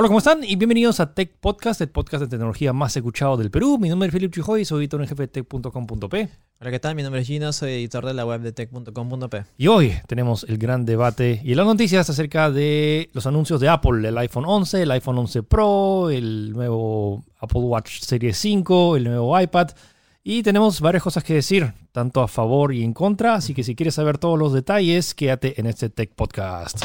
Hola, ¿cómo están? Y bienvenidos a Tech Podcast, el podcast de tecnología más escuchado del Perú. Mi nombre es Felipe Chijoy, soy editor en jefe de tech.com.p. Hola, ¿qué tal? Mi nombre es Gino, soy editor de la web de tech.com.p. Y hoy tenemos el gran debate y las noticias acerca de los anuncios de Apple, el iPhone 11, el iPhone 11 Pro, el nuevo Apple Watch Series 5, el nuevo iPad. Y tenemos varias cosas que decir, tanto a favor y en contra, así que si quieres saber todos los detalles, quédate en este Tech Podcast.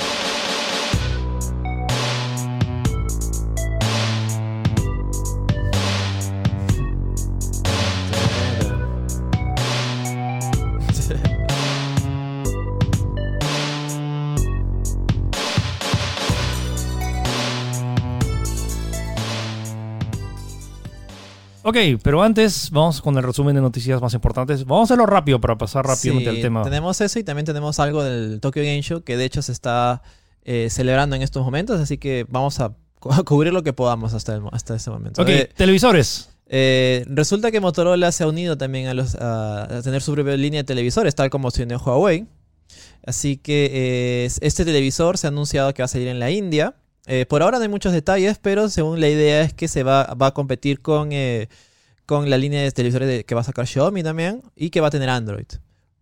Ok, pero antes vamos con el resumen de noticias más importantes. Vamos a hacerlo rápido para pasar rápidamente Sí, al tema. Tenemos eso y también tenemos algo del Tokyo Game Show que de hecho se está eh, celebrando en estos momentos, así que vamos a, cu- a cubrir lo que podamos hasta, el, hasta este momento. Ok, Eh, televisores. eh, resulta que Motorola se ha unido también a, los, a, a tener su propia línea de televisores, tal como se unió Huawei. Así que este televisor se ha anunciado que va a salir en la India. Eh, por ahora no hay muchos detalles, pero según la idea es que se va, va a competir con, eh, con la línea de televisores de- que va a sacar Xiaomi también y que va a tener Android.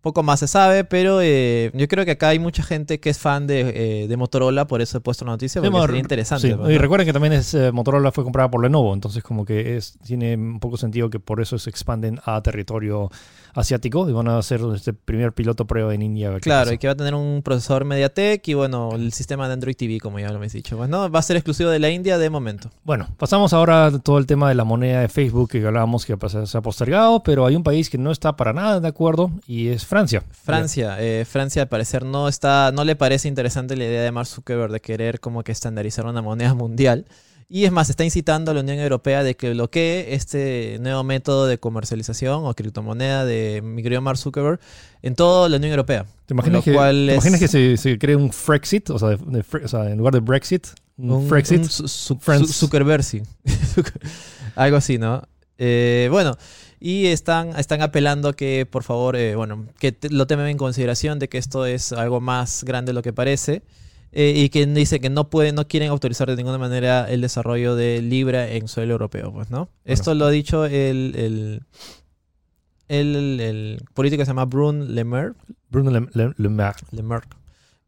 Poco más se sabe, pero eh, yo creo que acá hay mucha gente que es fan de, eh, de Motorola, por eso he puesto la noticia, porque sería interesante. Sí, Y recuerden que también es, eh, Motorola fue comprada por Lenovo, entonces como que es, tiene un poco sentido que por eso se expanden a territorio asiático y van a hacer este primer piloto prueba en India. Claro, pasa. y que va a tener un procesador MediaTek y bueno, el sistema de Android TV, como ya lo habéis dicho. Pues no, va a ser exclusivo de la India de momento. Bueno, pasamos ahora a todo el tema de la moneda de Facebook que hablábamos que pues, se ha postergado, pero hay un país que no está para nada de acuerdo y es Francia. Francia, eh, Francia al parecer no está, no le parece interesante la idea de Mark Zuckerberg de querer como que estandarizar una moneda mundial. Y es más, está incitando a la Unión Europea de que bloquee este nuevo método de comercialización o criptomoneda de mi querido Mark Zuckerberg en toda la Unión Europea. ¿Te imaginas, que, cual ¿te es- imaginas que se, se cree un Frexit? O sea, de- de o sea, en lugar de Brexit, un, Frexit. un su- su- Friends. su- Zuckerberg, Algo así, ¿no? Eh, bueno, y están, están apelando que, por favor, eh, bueno, que te- lo tomen en consideración de que esto es algo más grande de lo que parece. Eh, y que dice que no pueden, no quieren autorizar de ninguna manera el desarrollo de Libra en suelo europeo, pues, ¿no? Esto lo ha dicho el, el, el, el político que se llama Brun Le Maire, Bruno Le, Le-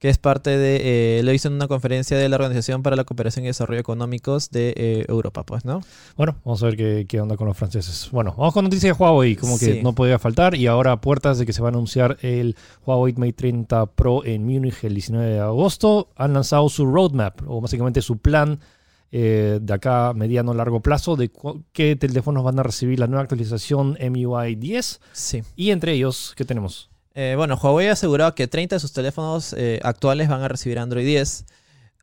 que es parte de, eh, lo hizo en una conferencia de la Organización para la Cooperación y Desarrollo Económicos de eh, Europa, pues, ¿no? Bueno, vamos a ver qué, qué onda con los franceses. Bueno, vamos con noticias de Huawei, como que Sí. no podía faltar. Y ahora a puertas de que se va a anunciar el Huawei Mate 30 Pro en Múnich el 19 de agosto. Han lanzado su roadmap, o básicamente su plan eh, de acá a mediano largo plazo de qué teléfonos van a recibir la nueva actualización MUI 10. Sí. Y entre ellos, ¿qué tenemos? Eh, bueno, Huawei ha asegurado que 30 de sus teléfonos eh, actuales van a recibir Android 10.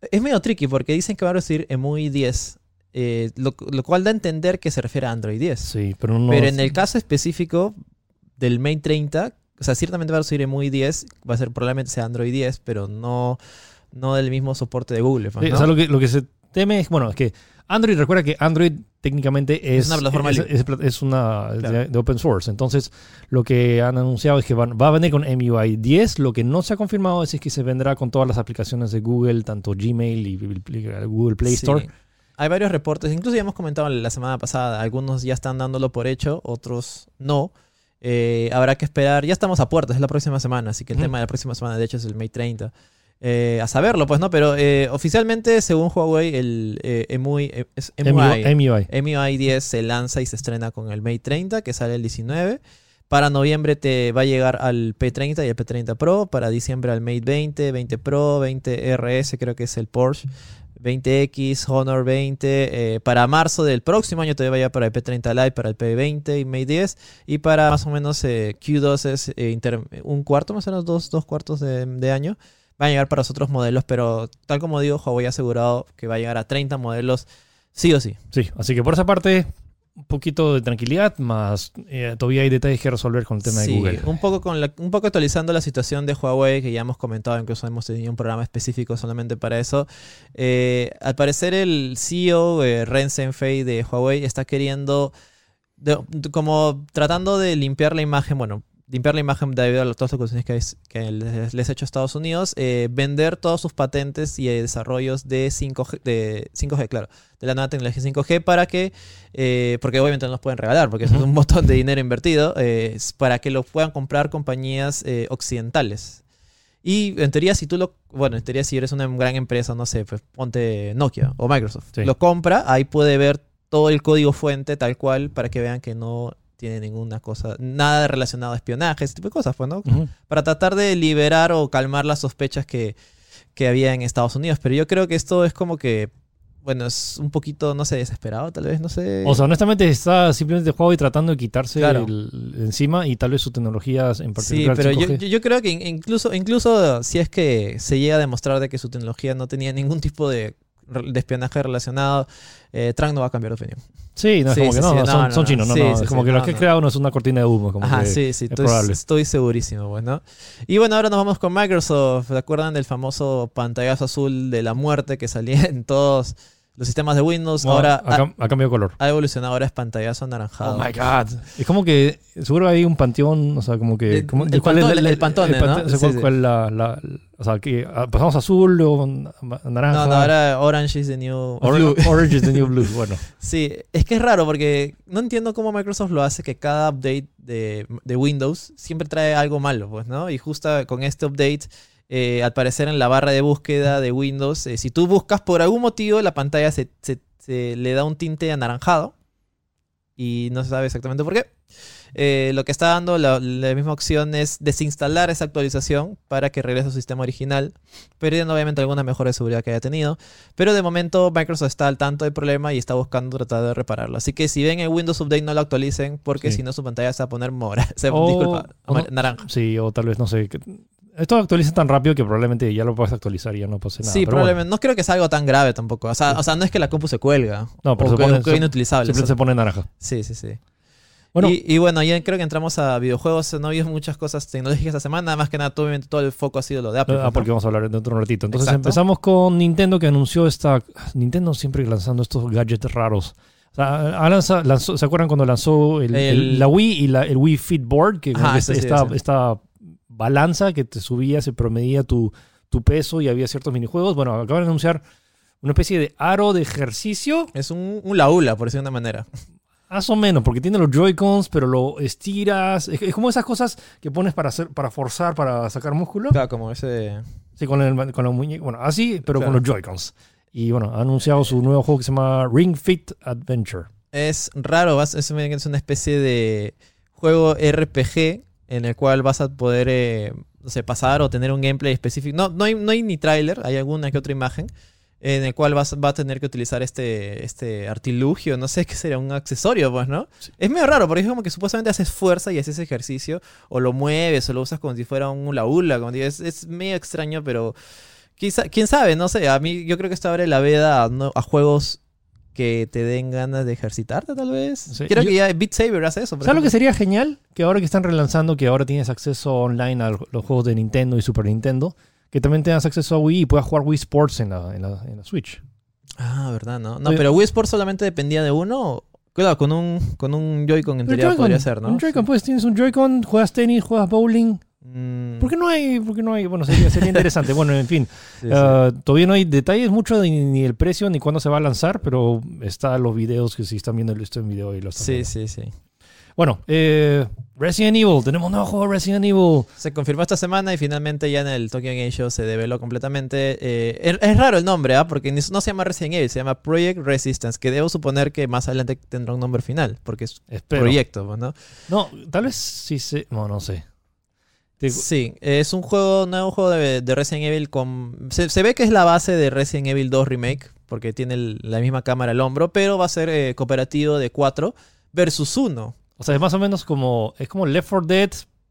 Es medio tricky porque dicen que van a recibir EMUI 10, eh, lo, lo cual da a entender que se refiere a Android 10. Sí, pero no. Pero en el caso específico del Mate 30, o sea, ciertamente va a recibir EMUI 10, va a ser probablemente sea Android 10, pero no, no del mismo soporte de Google. pues, o sea, lo que, lo que se teme es, bueno, es que Android, recuerda que Android técnicamente es, Es una plataforma es, es- es una de- Claro. de, open source. Entonces, lo que han anunciado es que van- va a venir con MUI 10. Lo que no se ha confirmado es, que se vendrá con todas las aplicaciones de Google, tanto Gmail y, Google Play Sí. Store. Hay varios reportes, incluso ya hemos comentado la semana pasada, algunos ya están dándolo por hecho, otros no. Eh, habrá que esperar, ya estamos a puertas, es la próxima semana, así que el tema de la próxima semana de hecho es el Mate 30. Eh, a saberlo, pues no, pero eh, oficialmente, según Huawei, el eh, EMUI, eh, es MUI. MUI, MUI. MUI 10 se lanza y se estrena con el Mate 30, que sale el 19. Para noviembre te va a llegar al P30 y el P30 Pro. Para diciembre al Mate 20, 20 Pro, 20 RS, creo que es el Porsche. 20X, Honor 20. eh, para marzo del próximo año te va a llegar para el P30 Lite, para el P20 y Mate 10. Y para más o menos eh, Q2 es eh, un cuarto, más o menos dos, dos cuartos de, de año. Van a llegar para los otros modelos, pero tal como digo, Huawei ha asegurado que va a llegar a 30 modelos sí o sí. Sí, así que por esa parte, un poquito de tranquilidad, más eh, todavía hay detalles que resolver con el tema Sí, de Google. Un poco, con la- un poco actualizando la situación de Huawei, que ya hemos comentado, incluso hemos tenido un programa específico solamente para eso. Eh, al parecer el CEO, eh, Ren Zhengfei de Huawei, está queriendo, de- como tratando de limpiar la imagen, bueno, limpiar la imagen debido a todas las acusaciones que, es- que les, les ha hecho Estados Unidos, eh, vender todos sus patentes y desarrollos de 5G, de 5G, claro, de la nueva tecnología 5G para que, eh, porque obviamente no los pueden regalar, porque eso es un montón de dinero invertido, eh, para que lo puedan comprar compañías occidentales. Y en teoría, si tú lo. Bueno, en teoría, si eres una gran empresa, no sé, pues ponte Nokia o Microsoft. Sí. Lo compra, ahí puede ver todo el código fuente tal cual para que vean que no tiene ninguna cosa, nada relacionado a espionaje, ese tipo de cosas, pues, ¿no? Para tratar de liberar o calmar las sospechas que, que había en Estados Unidos. Pero yo creo que esto es como que. Bueno, es un poquito, no sé, desesperado, tal vez, no sé. O sea, honestamente está simplemente jugando y tratando de quitarse Claro. el- encima y tal vez su tecnología en Sí, particular. pero yo, 5G. yo- creo que in- incluso, incluso si es que se llega a demostrar de que su tecnología no tenía ningún tipo de, de espionaje relacionado, eh, Trump no va a cambiar de opinión. Sí, no, es Sí, como sí, que no, sí, no, no, son, no, son no. chinos, no, no, es como que lo que he no. creado no es una cortina de humo, como Ajá, que sí, sí, es estoy, probable. estoy segurísimo, pues, ¿no? Y bueno, ahora nos vamos con Microsoft. ¿Se acuerdan del famoso pantallazo azul de la muerte que salía en todos los sistemas de Windows? Bueno, ahora ha, ha, cam- ha cambiado de color. ha evolucionado, ahora es pantallazo anaranjado. Oh my god. Es como que seguro hay un panteón, o sea, como que. El- como- el ¿cuál es pantone, el pantone, ¿no? pantone? O sea, Sí, ¿cuál- sí. cuál la, la- o sea, que ah, pasamos azul, luego na- naranja. No, no, ahora Orange is the new Or- blue. Orange is the new blue. Bueno, Sí, es que es raro porque no entiendo cómo Microsoft lo hace que cada update de, de Windows siempre trae algo malo, pues, ¿no? Y justo con este update, eh, al parecer en la barra de búsqueda de Windows, eh, si tú buscas por algún motivo, la pantalla se, se- se le da un tinte anaranjado y no se sabe exactamente por qué. Eh, lo que está dando la, la misma opción es desinstalar esa actualización para que regrese a su sistema original, perdiendo obviamente alguna mejora de seguridad que haya tenido. Pero de momento Microsoft está al tanto del problema y está buscando tratar de repararlo. Así que si ven el Windows Update no lo actualicen porque Sí. si no su pantalla se va a poner mora, se, O- disculpa, o no- naranja. sí, o tal vez, no sé. Esto actualiza tan rápido que probablemente ya lo puedes actualizar y ya no pase nada. sí, pero bueno, probablemente. No creo que sea algo tan grave tampoco. O sea, o sea, no es que la compu se cuelga. No, pero o se pone- que inutilizable. Siempre se pone naranja. Sí, sí, sí. Bueno. y, y bueno, ya creo que entramos a videojuegos. No había muchas cosas tecnológicas esta semana. Más que nada, todo, obviamente, todo el foco ha sido lo de Apple. Ah, ¿no? porque vamos a hablar dentro de un ratito. Entonces Exacto. empezamos con Nintendo que anunció esta... Nintendo siempre lanzando estos gadgets raros. O sea, lanzó- ¿Se acuerdan cuando lanzó el- el- El- la Wii y la, el Wii Fit Board? Que Ajá, es- ese sí, esta, ese. Balanza que te subía, se promedía tu, tu peso y había ciertos minijuegos. Bueno, acaban de anunciar una especie de aro de ejercicio. Es un, un laula, por decirlo de una manera. Más o menos, porque tiene los Joy-Cons, pero lo estiras. Es, es como esas cosas que pones para hacer, para forzar, para sacar músculo. Claro, como ese. Sí, con, el, con los muñecos. Bueno, así, pero Claro. con los Joy-Cons. Y bueno, ha anunciado su nuevo juego que se llama Ring Fit Adventure. Es raro, es una especie de juego RPG en el cual vas a poder, eh, no sé, pasar o tener un gameplay específico. No, no, hay, no hay ni tráiler, hay alguna que otra imagen en el cual vas, va a tener que utilizar este, este artilugio, no sé qué sería, un accesorio, pues, ¿no? Sí. Es medio raro, porque es como que supuestamente haces fuerza y haces ejercicio, o lo mueves, o lo usas como si fuera un hula hula, como digo, es, es medio extraño, pero quizá, quién sabe, no sé, a mí yo creo que esto abre la veda a, no- a juegos que te den ganas de ejercitarte, tal vez. Sí, Creo yo- que ya Beat Saber hace eso. ¿Sabes lo que sería genial? Que ahora que están relanzando, que ahora tienes acceso online a los juegos de Nintendo y Super Nintendo, que también tengas acceso a Wii y puedas jugar Wii Sports en la, en la, en la Switch. Ah, verdad, ¿no? No, Oye- pero Wii Sports solamente dependía de uno. Claro, con un, con un Joy-Con en teoría podría ser, ¿no? Un Joy-Con, pues tienes un Joy-Con, juegas tenis, juegas bowling. Mm, ¿Por qué no hay? ¿Por qué no hay? Bueno, sería, sería interesante. bueno, en fin. sí, sí. Ah, todavía no hay detalles mucho de ni, el precio ni cuándo se va a lanzar, pero está los videos que si están viendo esto en video y lo están sí, viendo. sí, sí. Bueno, eh, Resident Evil. Tenemos un nuevo juego de Resident Evil. Se confirmó esta semana y finalmente ya en el Tokyo Game Show se develó completamente. Eh, es, es raro el nombre, ¿ah? Porque no se llama Resident Evil, se llama Project Resistance, que debo suponer que más adelante tendrá un nombre final, porque es Espero. proyecto, ¿no? No, tal vez sí se... No, no sé. Sí, es un juego, nuevo juego de, de Resident Evil con... Se, se ve que es la base de Resident Evil 2 Remake, porque tiene el- la misma cámara al hombro, pero va a ser eh, cooperativo de 4 versus 1. O sea, es más o menos como... Es como Left 4 Dead,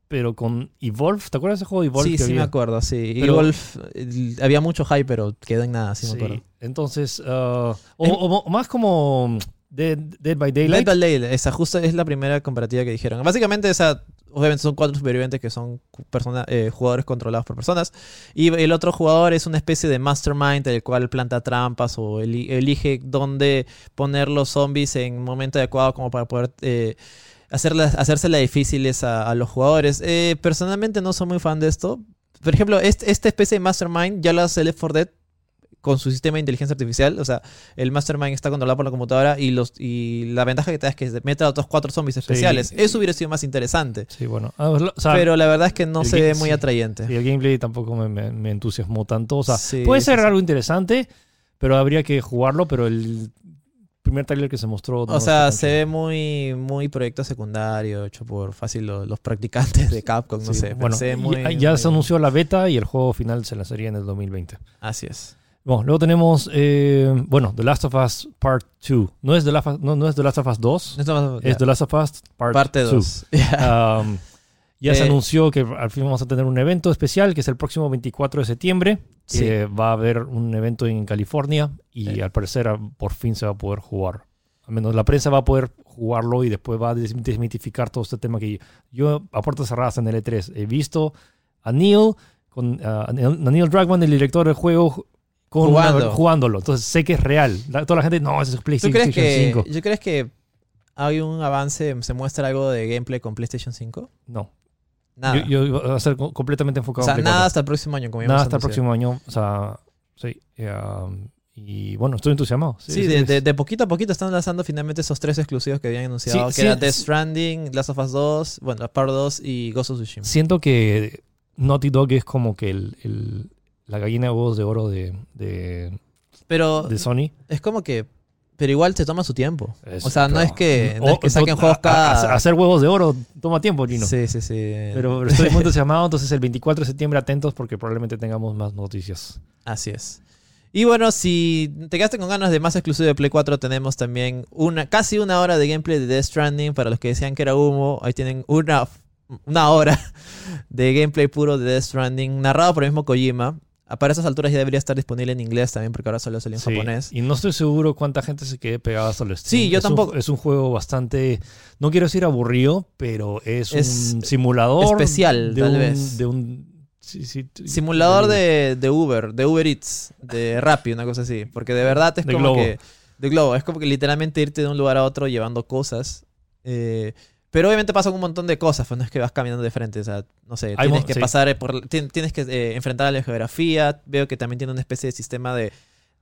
pero con Evolve. ¿Te acuerdas de ese juego de Evolve? Sí, sí me acuerdo, sí. Pero- Wolf, eh, había mucho hype, pero quedó en nada, sí, me acuerdo. Entonces... ah, o más como Dead, Dead by Dead Daylight. by Daylight, esa justo es la primera comparativa que dijeron. Básicamente, esa, obviamente son cuatro supervivientes que son persona- eh, jugadores controlados por personas. Y el otro jugador es una especie de mastermind, el cual planta trampas o eli- elige dónde poner los zombies en momento adecuado como para poder eh, hacerlas, hacérsela difíciles a, a los jugadores. Eh, personalmente no soy muy fan de esto. Por ejemplo, este- esta especie de Mastermind ya lo hace Left 4 Dead con su sistema de inteligencia artificial. O sea, el Mastermind está controlado por la computadora y los y la ventaja que te da es que se mete a otros cuatro zombies especiales. Eso hubiera sido más interesante. Sí, bueno. ah, lo- o sea, Pero la verdad es que no se ve muy sí. atrayente. sí, el gameplay tampoco me, me- me entusiasmó tanto. O sea, Sí, puede ser algo interesante, pero habría que jugarlo. Pero el primer trailer que se mostró. no O sea, se ve muy, muy proyecto secundario, hecho por fácil lo- los, practicantes de Capcom, no Sí, sé. Bueno, se y- ya muy- se anunció la beta y el juego final se lanzaría en el 2020. Así es. Bueno, luego tenemos, eh, bueno, The Last of Us Part 2. No es The Last of, no, no es The Last of Us 2, Esto más- es The Last of Us Part Parte 2. 2. Um, ya se Eh, anunció que al fin vamos a tener un evento especial que es el próximo 24 de septiembre. Sí. Eh, va a haber un evento en California y Sí. al parecer a- por fin se va a poder jugar. Al menos la prensa va a poder jugarlo y después va a des- desmitificar todo este tema que yo a puertas cerradas en el E3 he visto a Neil, con, a a Neil Druckmann, el director del juego, con una- Jugando. jugándolo. Entonces sé que es real. La- toda la gente, no, ese es ¿Tú PlayStation crees que, 5. ¿Yo crees que hay un avance, se muestra algo de gameplay con PlayStation 5? No. Nada. Yo, yo a ser co- completamente o enfocado sea, en Play nada 4. hasta el próximo año, como ya Nada hemos hasta el anunciado. próximo año. O sea, sí. eh, um, y bueno, estoy entusiasmado. Sí, de, de- de poquito a poquito están lanzando finalmente esos tres exclusivos que habían anunciado, que sí, era Death sí. Stranding, Last of Us 2, bueno, Part 2 y Ghost of Tsushima. Siento que Naughty Dog es como que el, el- la gallina de huevos de oro de, de, Pero de Sony. es como que, pero igual se toma su tiempo. Es- o sea, no es que, no es que saquen o- juegos a- cada... a- hacer huevos de oro toma tiempo, Gino. Sí, sí, sí. Pero estoy muy entusiasmado, entonces el 24 de septiembre atentos porque probablemente tengamos más noticias. Así es. Y bueno, si te quedaste con ganas de más exclusivo de Play 4, tenemos también una casi una hora de gameplay de Death Stranding. Para los que decían que era humo, ahí tienen una, una hora de gameplay puro de Death Stranding, narrado por el mismo Kojima. Ah, Para esas alturas ya debería estar disponible en inglés también, porque ahora solo salió en Sí, japonés. Y no estoy seguro cuánta gente se quede pegada a Steam. Sí, yo Es un- tampoco. es un juego bastante, no quiero decir aburrido, pero es, Es un simulador. especial, de tal un, vez. De un sí, sí, Simulador de, de Uber, de Uber Eats, de Rappi, una cosa así. Porque de verdad es De como Globo. que. De Globo. Es como que literalmente irte de un lugar a otro llevando cosas. Eh, pero obviamente pasan un montón de cosas, pues no es que vas caminando de frente. O sea, no sé, Hay tienes que sí. pasar por. tien- Tienes que eh, enfrentar a la geografía. Veo que también tiene una especie de sistema de.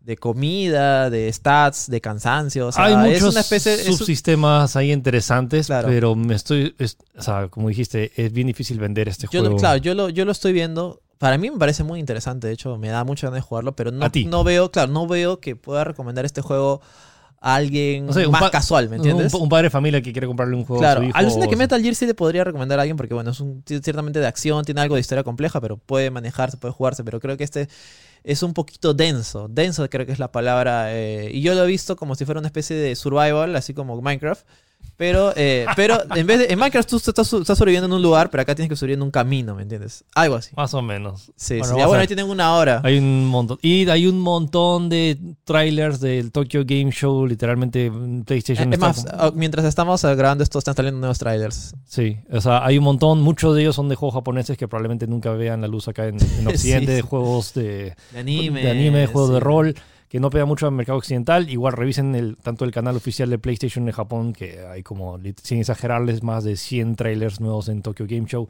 De comida, de stats, de cansancio. O sea, Hay es muchos una especie. es un- subsistemas ahí interesantes, Claro. pero me estoy, es- o sea, como dijiste, es bien difícil vender este yo juego. claro, yo lo, yo lo estoy viendo. Para mí me parece muy interesante, de hecho, me da mucha ganas de jugarlo, pero no, no veo, claro, no veo que pueda recomendar este juego a alguien No sé, un más pa- casual, ¿me entiendes? Un, un padre de familia que quiere comprarle un juego a su hijo. alucina que Metal Gear sí le podría recomendar a alguien porque, bueno, es un, ciertamente de acción, tiene algo de historia compleja, pero puede manejarse, puede jugarse, pero creo que este es un poquito denso, denso creo que es la palabra, eh, y yo lo he visto como si fuera una especie de survival, así como Minecraft, pero, eh, pero en vez de, en Minecraft tú estás, estás sobreviviendo en un lugar, pero acá tienes que sobrevivir en un camino, ¿me entiendes? Algo así. Más o menos. Sí, Bueno, sí. Ya, bueno, ahí tienen una hora. Hay un montón. Y hay un montón de trailers del Tokyo Game Show. Literalmente PlayStation. Es está más, ah, mientras estamos eh, grabando esto, están saliendo nuevos trailers. Sí, o sea, hay un montón. Muchos de ellos son de juegos japoneses que probablemente nunca vean la luz acá en, en Occidente. Sí, De juegos de, De anime. de anime, de juegos de rol, que no pega mucho al mercado occidental. Igual revisen el, tanto el canal oficial de PlayStation de Japón, que hay como, sin exagerarles, más de 100 trailers nuevos en Tokyo Game Show.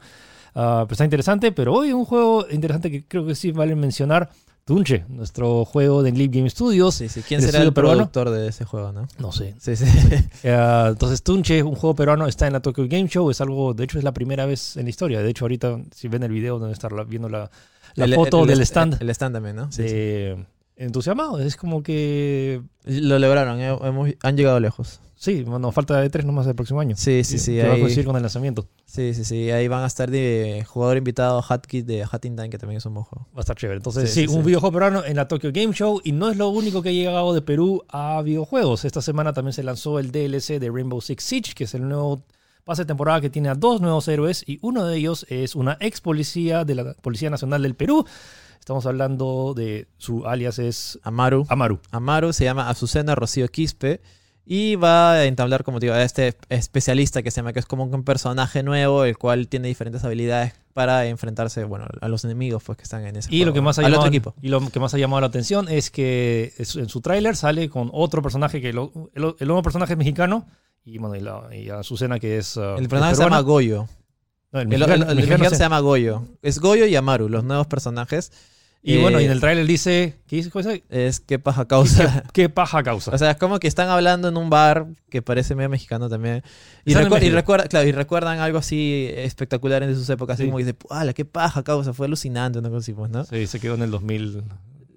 Pues está interesante, pero hoy un juego interesante que creo que sí vale mencionar. Tunche, nuestro juego de Leap Game Studios. Sí, sí. ¿Quién ¿El será el peruano? productor de ese juego, no? No sé. Sí, sí. Eh, entonces, Tunche, un juego peruano, está en la Tokyo Game Show. Es algo, de hecho, es la primera vez en la historia. De hecho, ahorita, si ven el video, donde estar viendo la, la El- foto el- del el- stand El stand también, ¿no? Sí, de entusiasmado. Es como que. Lo lograron, eh, hemos- han llegado lejos. Sí, nos falta de tres nomás el próximo año. Sí, sí, sí. Que va a Ahí, coincidir con el lanzamiento. sí, sí, sí. Ahí van a estar de jugador invitado Hatkit de Hat in Time, que también es un buen juego. Va a estar chévere. Entonces, Sí, sí, sí, un sí. videojuego peruano en la Tokyo Game Show. Y no es lo único que ha llegado de Perú a videojuegos. Esta semana también se lanzó el DLC de Rainbow Six Siege, que es el nuevo pase de temporada que tiene a dos nuevos héroes. Y uno de ellos es una ex policía de la Policía Nacional del Perú. Estamos hablando de su alias es Amaru. Amaru. Amaru se llama Azucena Rocío Quispe. Y va a entablar, como te digo, a este especialista que se llama, que es como un personaje nuevo, el cual tiene diferentes habilidades para enfrentarse, bueno, a los enemigos pues, que están en ese Y juego, lo que más ha Al llamado, otro equipo. y lo que más ha llamado la atención es que en su tráiler sale con otro personaje que lo- el, el nuevo personaje es mexicano Y, bueno, y, la- y a Azucena, que es. uh, El personaje se llama. Goyo. No, el mexicano- el- el el mexicano mexicano se- se llama Goyo. Es Goyo y Amaru, los nuevos personajes. Y bueno, y en Eh, el trailer dice. ¿Qué dice? ¿Cómo dice? Es que paja ¿Qué, causa. qué paja causa? O sea, es como que están hablando en un bar que parece medio mexicano también. Y, recu- recuerda, claro, y recuerdan algo así espectacular en sus épocas. Así Sí. como que dice, ¡ala, qué paja causa! Fue alucinante, una cosa así, pues, ¿no? sí, se quedó en el 2000.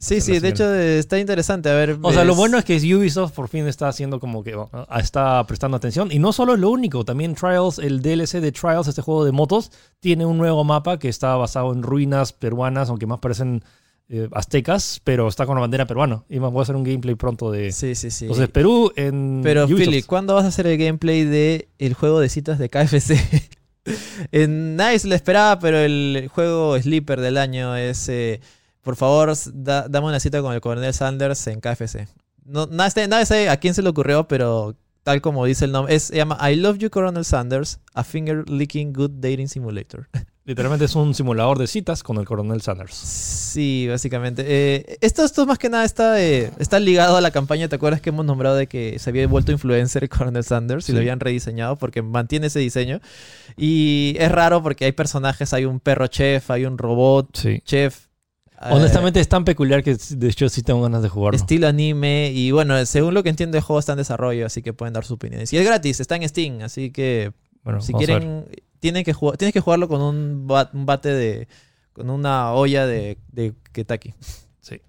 Sí, sí, de hecho eh, está interesante. A ver. O sea, lo bueno es que Ubisoft por fin está haciendo como que ah, está prestando atención. Y no solo es lo único, también Trials, el DLC de Trials, este juego de motos, tiene un nuevo mapa que está basado en ruinas peruanas, aunque más parecen eh, aztecas, pero está con la bandera peruana. Y voy a hacer un gameplay pronto de. Sí, sí, sí. Entonces, Perú en. Pero, Ubisoft. Philly, ¿cuándo vas a hacer el gameplay de el juego de citas de KFC? En- nadie se lo esperaba, pero el juego sleeper del año es, eh, por favor, da- dame una cita con el coronel Sanders en KFC. No, nadie, sabe- nadie sabe a quién se le ocurrió, pero tal como dice el nombre, es, se llama I Love You Coronel Sanders, a finger licking good dating simulator. Literalmente es un simulador de citas con el coronel Sanders. Sí, básicamente. Eh, esto, esto más que nada está, eh, está ligado a la campaña. ¿Te acuerdas que hemos nombrado de que se había vuelto influencer Coronel Sanders y Sí. lo habían rediseñado porque mantiene ese diseño? Y es raro porque hay personajes, hay un perro chef, hay un robot Sí. chef. Eh, Honestamente es tan peculiar que de hecho sí tengo ganas de jugarlo. Estilo anime. Y bueno, según lo que entiendo, el juego está en desarrollo, así que pueden dar sus opiniones. Y es gratis, está en Steam, así que Bueno, si quieren, tienen que jugar, tienes que jugarlo con un, ba- un bate de. con una olla de, de Kentucky. Sí.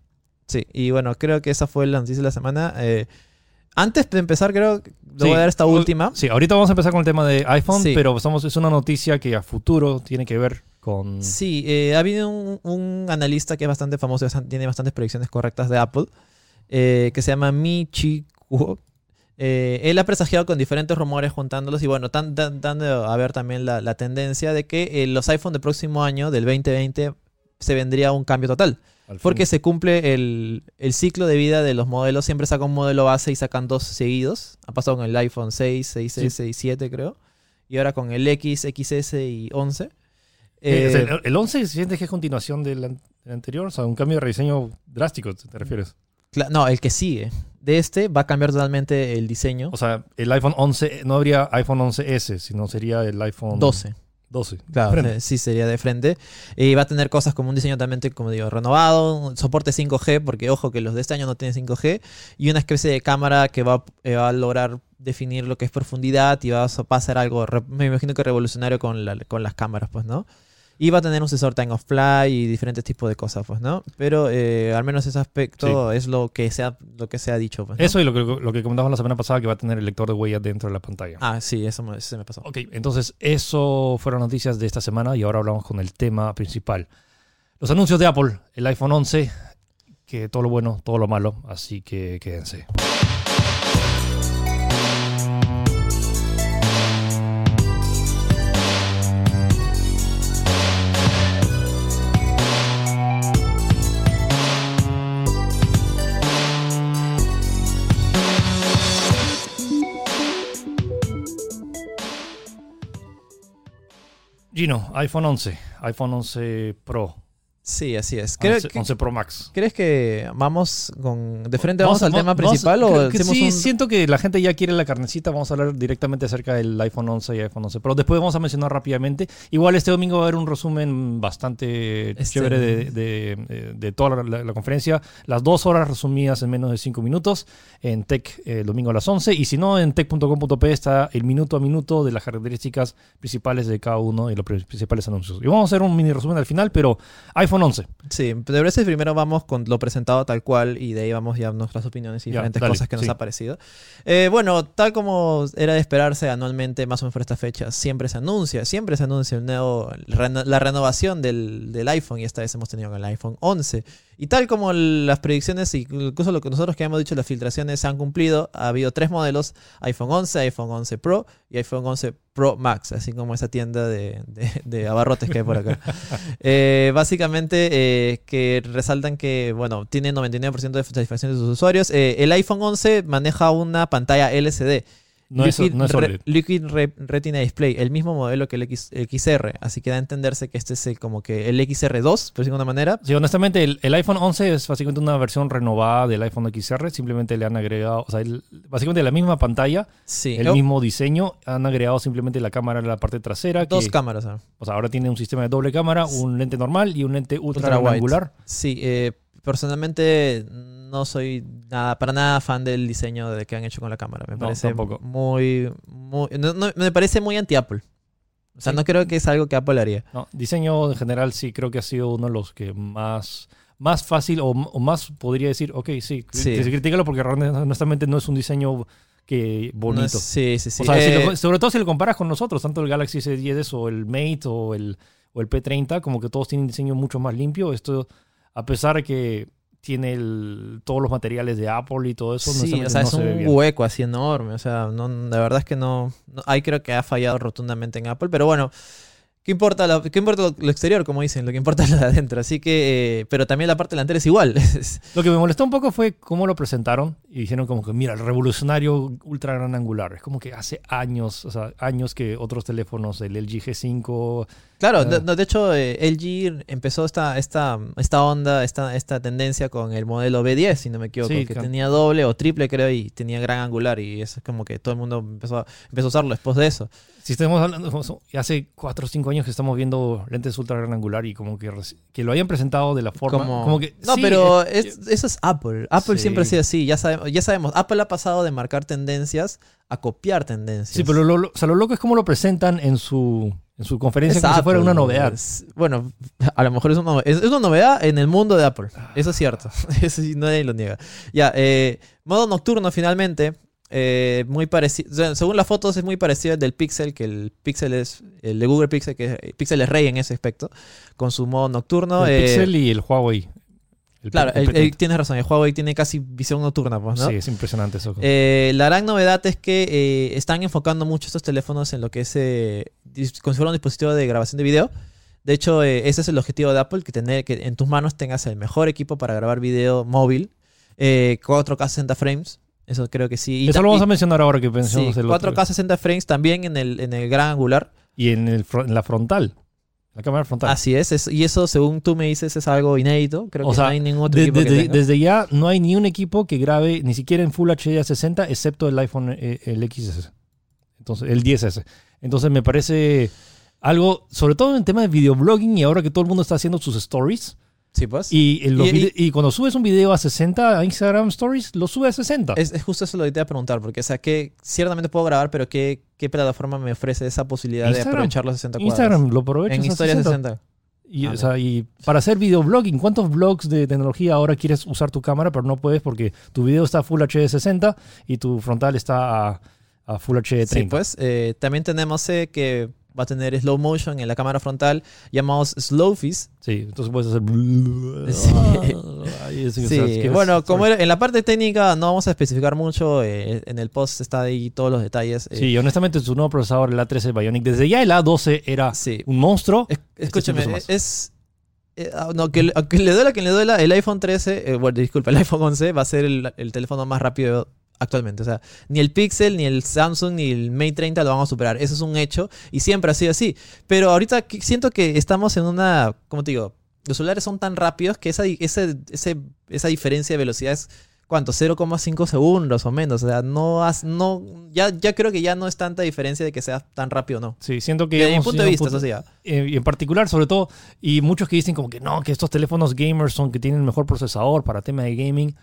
Sí, y bueno, creo que esa fue la noticia de la semana. Eh, antes de empezar, creo voy Sí. a dar esta última. Sí, ahorita vamos a empezar con el tema de iPhone, Sí. pero estamos, es una noticia que a futuro tiene que ver con... Sí, eh, ha habido un, un analista que es bastante famoso, tiene bastantes predicciones correctas de Apple, eh, que se llama Mi Chi Kuo. Eh, él ha presagiado con diferentes rumores juntándolos y bueno, tan- dan- dando a ver también la, la tendencia de que eh, los iPhone del próximo año, del 2020, se vendría un cambio total. Porque se cumple el, el ciclo de vida de los modelos. Siempre sacan un modelo base y sacan dos seguidos. Ha pasado con el iPhone 6, 6S y 7 creo. Y ahora con el X, XS y 11. Eh, o sea, Eh, el- el 11 sientes que es continuación del, an- del anterior, o sea, un cambio de rediseño drástico, ¿te refieres? No, el que sigue. De este va a cambiar totalmente el diseño. O sea, el iPhone 11, no habría iPhone 11S, sino sería el iPhone 12. 12. Claro, Frente. sí sería de frente. Y va a tener cosas como un diseño también, como digo, renovado, un soporte 5G, porque ojo que los de este año no tienen 5G, y una especie de cámara que va, eh, va a lograr definir lo que es profundidad y va a, ser algo, me imagino que revolucionario con, la- con las cámaras, pues, ¿no? Y va a tener un sensor time of fly y diferentes tipos de cosas, pues, ¿no? Pero eh, al menos ese aspecto es lo que se ha, lo que se ha dicho, pues, ¿no? Eso y lo que, lo que comentamos la semana pasada, que va a tener el lector de huellas dentro de la pantalla. Ah, sí, eso me, se me pasó. Ok, entonces eso fueron noticias de esta semana y ahora hablamos con el tema principal. Los anuncios de Apple, el iPhone 11, que todo lo bueno, todo lo malo, así que quédense. Gino, iPhone 11, iPhone 11 Pro, Sí, así es. Creo 11, que- 11 Pro Max. ¿Crees que vamos con de frente vamos, al vamos- tema vamos- principal o creo que sí, un siento que la gente ya quiere la carnecita. Vamos a hablar directamente acerca del iPhone 11 y iPhone 11 Pro. Después vamos a mencionar rápidamente. Igual este domingo va a haber un resumen bastante Este- chévere de, de- de- de toda la, la- la conferencia. Las dos horas resumidas en menos de cinco minutos en Tech eh, el domingo a las 11. Y si no, en tech.com.p está el minuto a minuto de las características principales de cada uno y los pri- principales anuncios. Y vamos a hacer un mini resumen al final, pero iPhone 11. Sí, de si primero vamos con lo presentado tal cual y de ahí vamos ya nuestras opiniones y Ya, diferentes dale, cosas que nos sí. ha parecido. Eh, bueno, tal como era de esperarse anualmente, más o menos por esta fecha, siempre se anuncia, siempre se anuncia el nuevo, la renovación del, del iPhone y esta vez hemos tenido con el iPhone 11. Y tal como las predicciones, y incluso lo que nosotros que hemos dicho, las filtraciones se han cumplido, ha habido tres modelos, iPhone 11, iPhone 11 Pro y iPhone 11 Pro Max, así como esa tienda de, de- de abarrotes que hay por acá. Eh, básicamente eh, que resaltan que, bueno, tiene 99% de satisfacción de sus usuarios. Eh, el iPhone 11 maneja una pantalla LCD. No es, no es Re- OLED. Liquid Re- Retina Display, el mismo modelo que el X- XR, así que da a entenderse que este es el, como que el XR2, por decirlo de alguna manera. Sí, honestamente, el, el iPhone 11 es básicamente una versión renovada del iPhone XR. Simplemente le han agregado, o sea, el- básicamente la misma pantalla, Sí, el Oh, mismo diseño. Han agregado simplemente la cámara en la parte trasera. dos que, cámaras. ¿no? o sea, ahora tiene un sistema de doble cámara, un lente normal y un lente ultra, Ultra angular. Sí, eh, personalmente no soy nada, para nada fan del diseño de que han hecho con la cámara. Me No, parece tampoco. muy, muy no- no, me parece muy anti-Apple. O sea, Sí. no creo que es algo que Apple haría. No, diseño en general sí creo que ha sido uno de los que más, más fácil o, o más podría decir, ok, sí, Sí. critícalo porque realmente, honestamente no es un diseño que bonito. No es- sí, sí, sí. O sea, si Eh, lo- sobre todo si lo comparas con nosotros, tanto el Galaxy S10 o el Mate o el, o el P30, como que todos tienen un diseño mucho más limpio. Esto, a pesar de que tiene el- todos los materiales de Apple y todo eso, Sí, o sea, no es se un hueco así enorme. O sea, no, la verdad es que no, no- Ahí creo que ha fallado rotundamente en Apple. Pero bueno, ¿qué importa lo, qué importa lo, lo exterior, como dicen? Lo que importa es lo de adentro. Así que. eh, pero también la parte delantera es igual. Lo que me molestó un poco fue cómo lo presentaron y dijeron como que, mira, el revolucionario ultra gran angular. Es como que hace años, o sea, años que otros teléfonos, el LG G5, claro, Ah. de, no, de hecho, eh, LG empezó esta, esta, esta onda, esta, esta tendencia con el modelo B10, si no me equivoco, Sí, que claro. tenía doble o triple, creo, y tenía gran angular. Y eso es como que todo el mundo empezó a, empezó a usarlo después de eso. si estamos hablando, como- hace 4 o 5 años que estamos viendo lentes ultra gran angular y como que, que lo hayan presentado de la forma, Como- como, que... no, sí, pero eh, es- eso es Apple. Apple Sí. siempre ha sido así. Ya sabemos, ya sabemos. Apple ha pasado de marcar tendencias a copiar tendencias. Sí, pero lo, lo- o sea, lo loco es cómo lo presentan en su, en su conferencia Es como si fuera una novedad. es- bueno, a lo mejor es una, es, es una novedad en el mundo de Apple. Eso es cierto. Eso sí, nadie lo niega. Ya, eh, modo nocturno finalmente. eh, muy parecido. según las fotos es muy parecido al del Pixel, que el Pixel es. El de Google Pixel, que el Pixel es rey en ese aspecto. Con su modo nocturno. el eh, Pixel y el Huawei. El Claro, P- el el- P30. el- tienes razón. El Huawei tiene casi visión nocturna, pues, ¿no? Sí, es impresionante eso. Eh, la gran novedad es que eh, están enfocando mucho estos teléfonos en lo que es eh, dis- como si fuera un dispositivo de grabación de video. De hecho, eh, ese es el objetivo de Apple, que tener que en tus manos tengas el mejor equipo para grabar video móvil, eh, 4K 60 frames. Eso creo que sí. Y eso lo vamos a mencionar ahora que sí, pensamos el otro. 4K 60 frames también en el, en el gran angular. Y en, el, en la frontal. La cámara frontal. Así es, es- y eso según tú me dices es algo inédito. Creo O que sea, no hay ningún otro De- equipo que desde, tenga. desde ya no hay ni un equipo que grabe ni siquiera en Full HD a 60, excepto el iPhone eh, el XS. Entonces, el 10S. Entonces me parece algo, sobre todo en el tema de videoblogging y ahora que todo el mundo está haciendo sus stories. Sí, pues. Y, cuando subes un video a 60 a Instagram Stories, lo sube a 60. Es, es justo eso lo que te iba a preguntar, porque, o sea, que ciertamente puedo grabar, pero ¿qué, qué plataforma me ofrece esa posibilidad de aprovechar los 60 cuadros? Instagram lo aprovechas En historias 60. 60. Y, Ah, o sea, y para hacer videoblogging, ¿cuántos blogs de tecnología ahora quieres usar tu cámara, pero no puedes porque tu video está a Full HD 60 y tu frontal está a, a Full HD 30? Sí, pues. eh, también tenemos eh, que va a tener slow motion en la cámara frontal, llamados slowfies. Sí, entonces puedes hacer. Sí. Que que bueno, como en la parte técnica no vamos a especificar mucho, eh, en el post está ahí todos los detalles. eh, Sí, honestamente, su nuevo procesador, el A13 Bionic, desde ya el A12 era sí. un monstruo. Es- escúchame, incluso más. es... eh, no, que, le- duela, a quien le duela, el iPhone 13, eh, bueno, disculpa, el iPhone 11 va a ser el, el teléfono más rápido actualmente. O sea, ni el Pixel, ni el Samsung, ni el Mate 30 lo van a superar. Eso es un hecho y siempre ha sido así. Pero ahorita siento que estamos en una, ¿cómo te digo? Los celulares son tan rápidos que esa, ese- ese- esa diferencia de velocidad es, ¿cuánto? 0,5 segundos o menos. O sea, no, has, no ya, ya creo que ya no es tanta diferencia de que sea tan rápido o no. Sí, siento que. Desde mi hemos punto de llegado a un vista, punto- eso sí. ya. eh, y en particular, sobre todo, y muchos que dicen como que no, que estos teléfonos gamers son que tienen el mejor procesador para tema de gaming.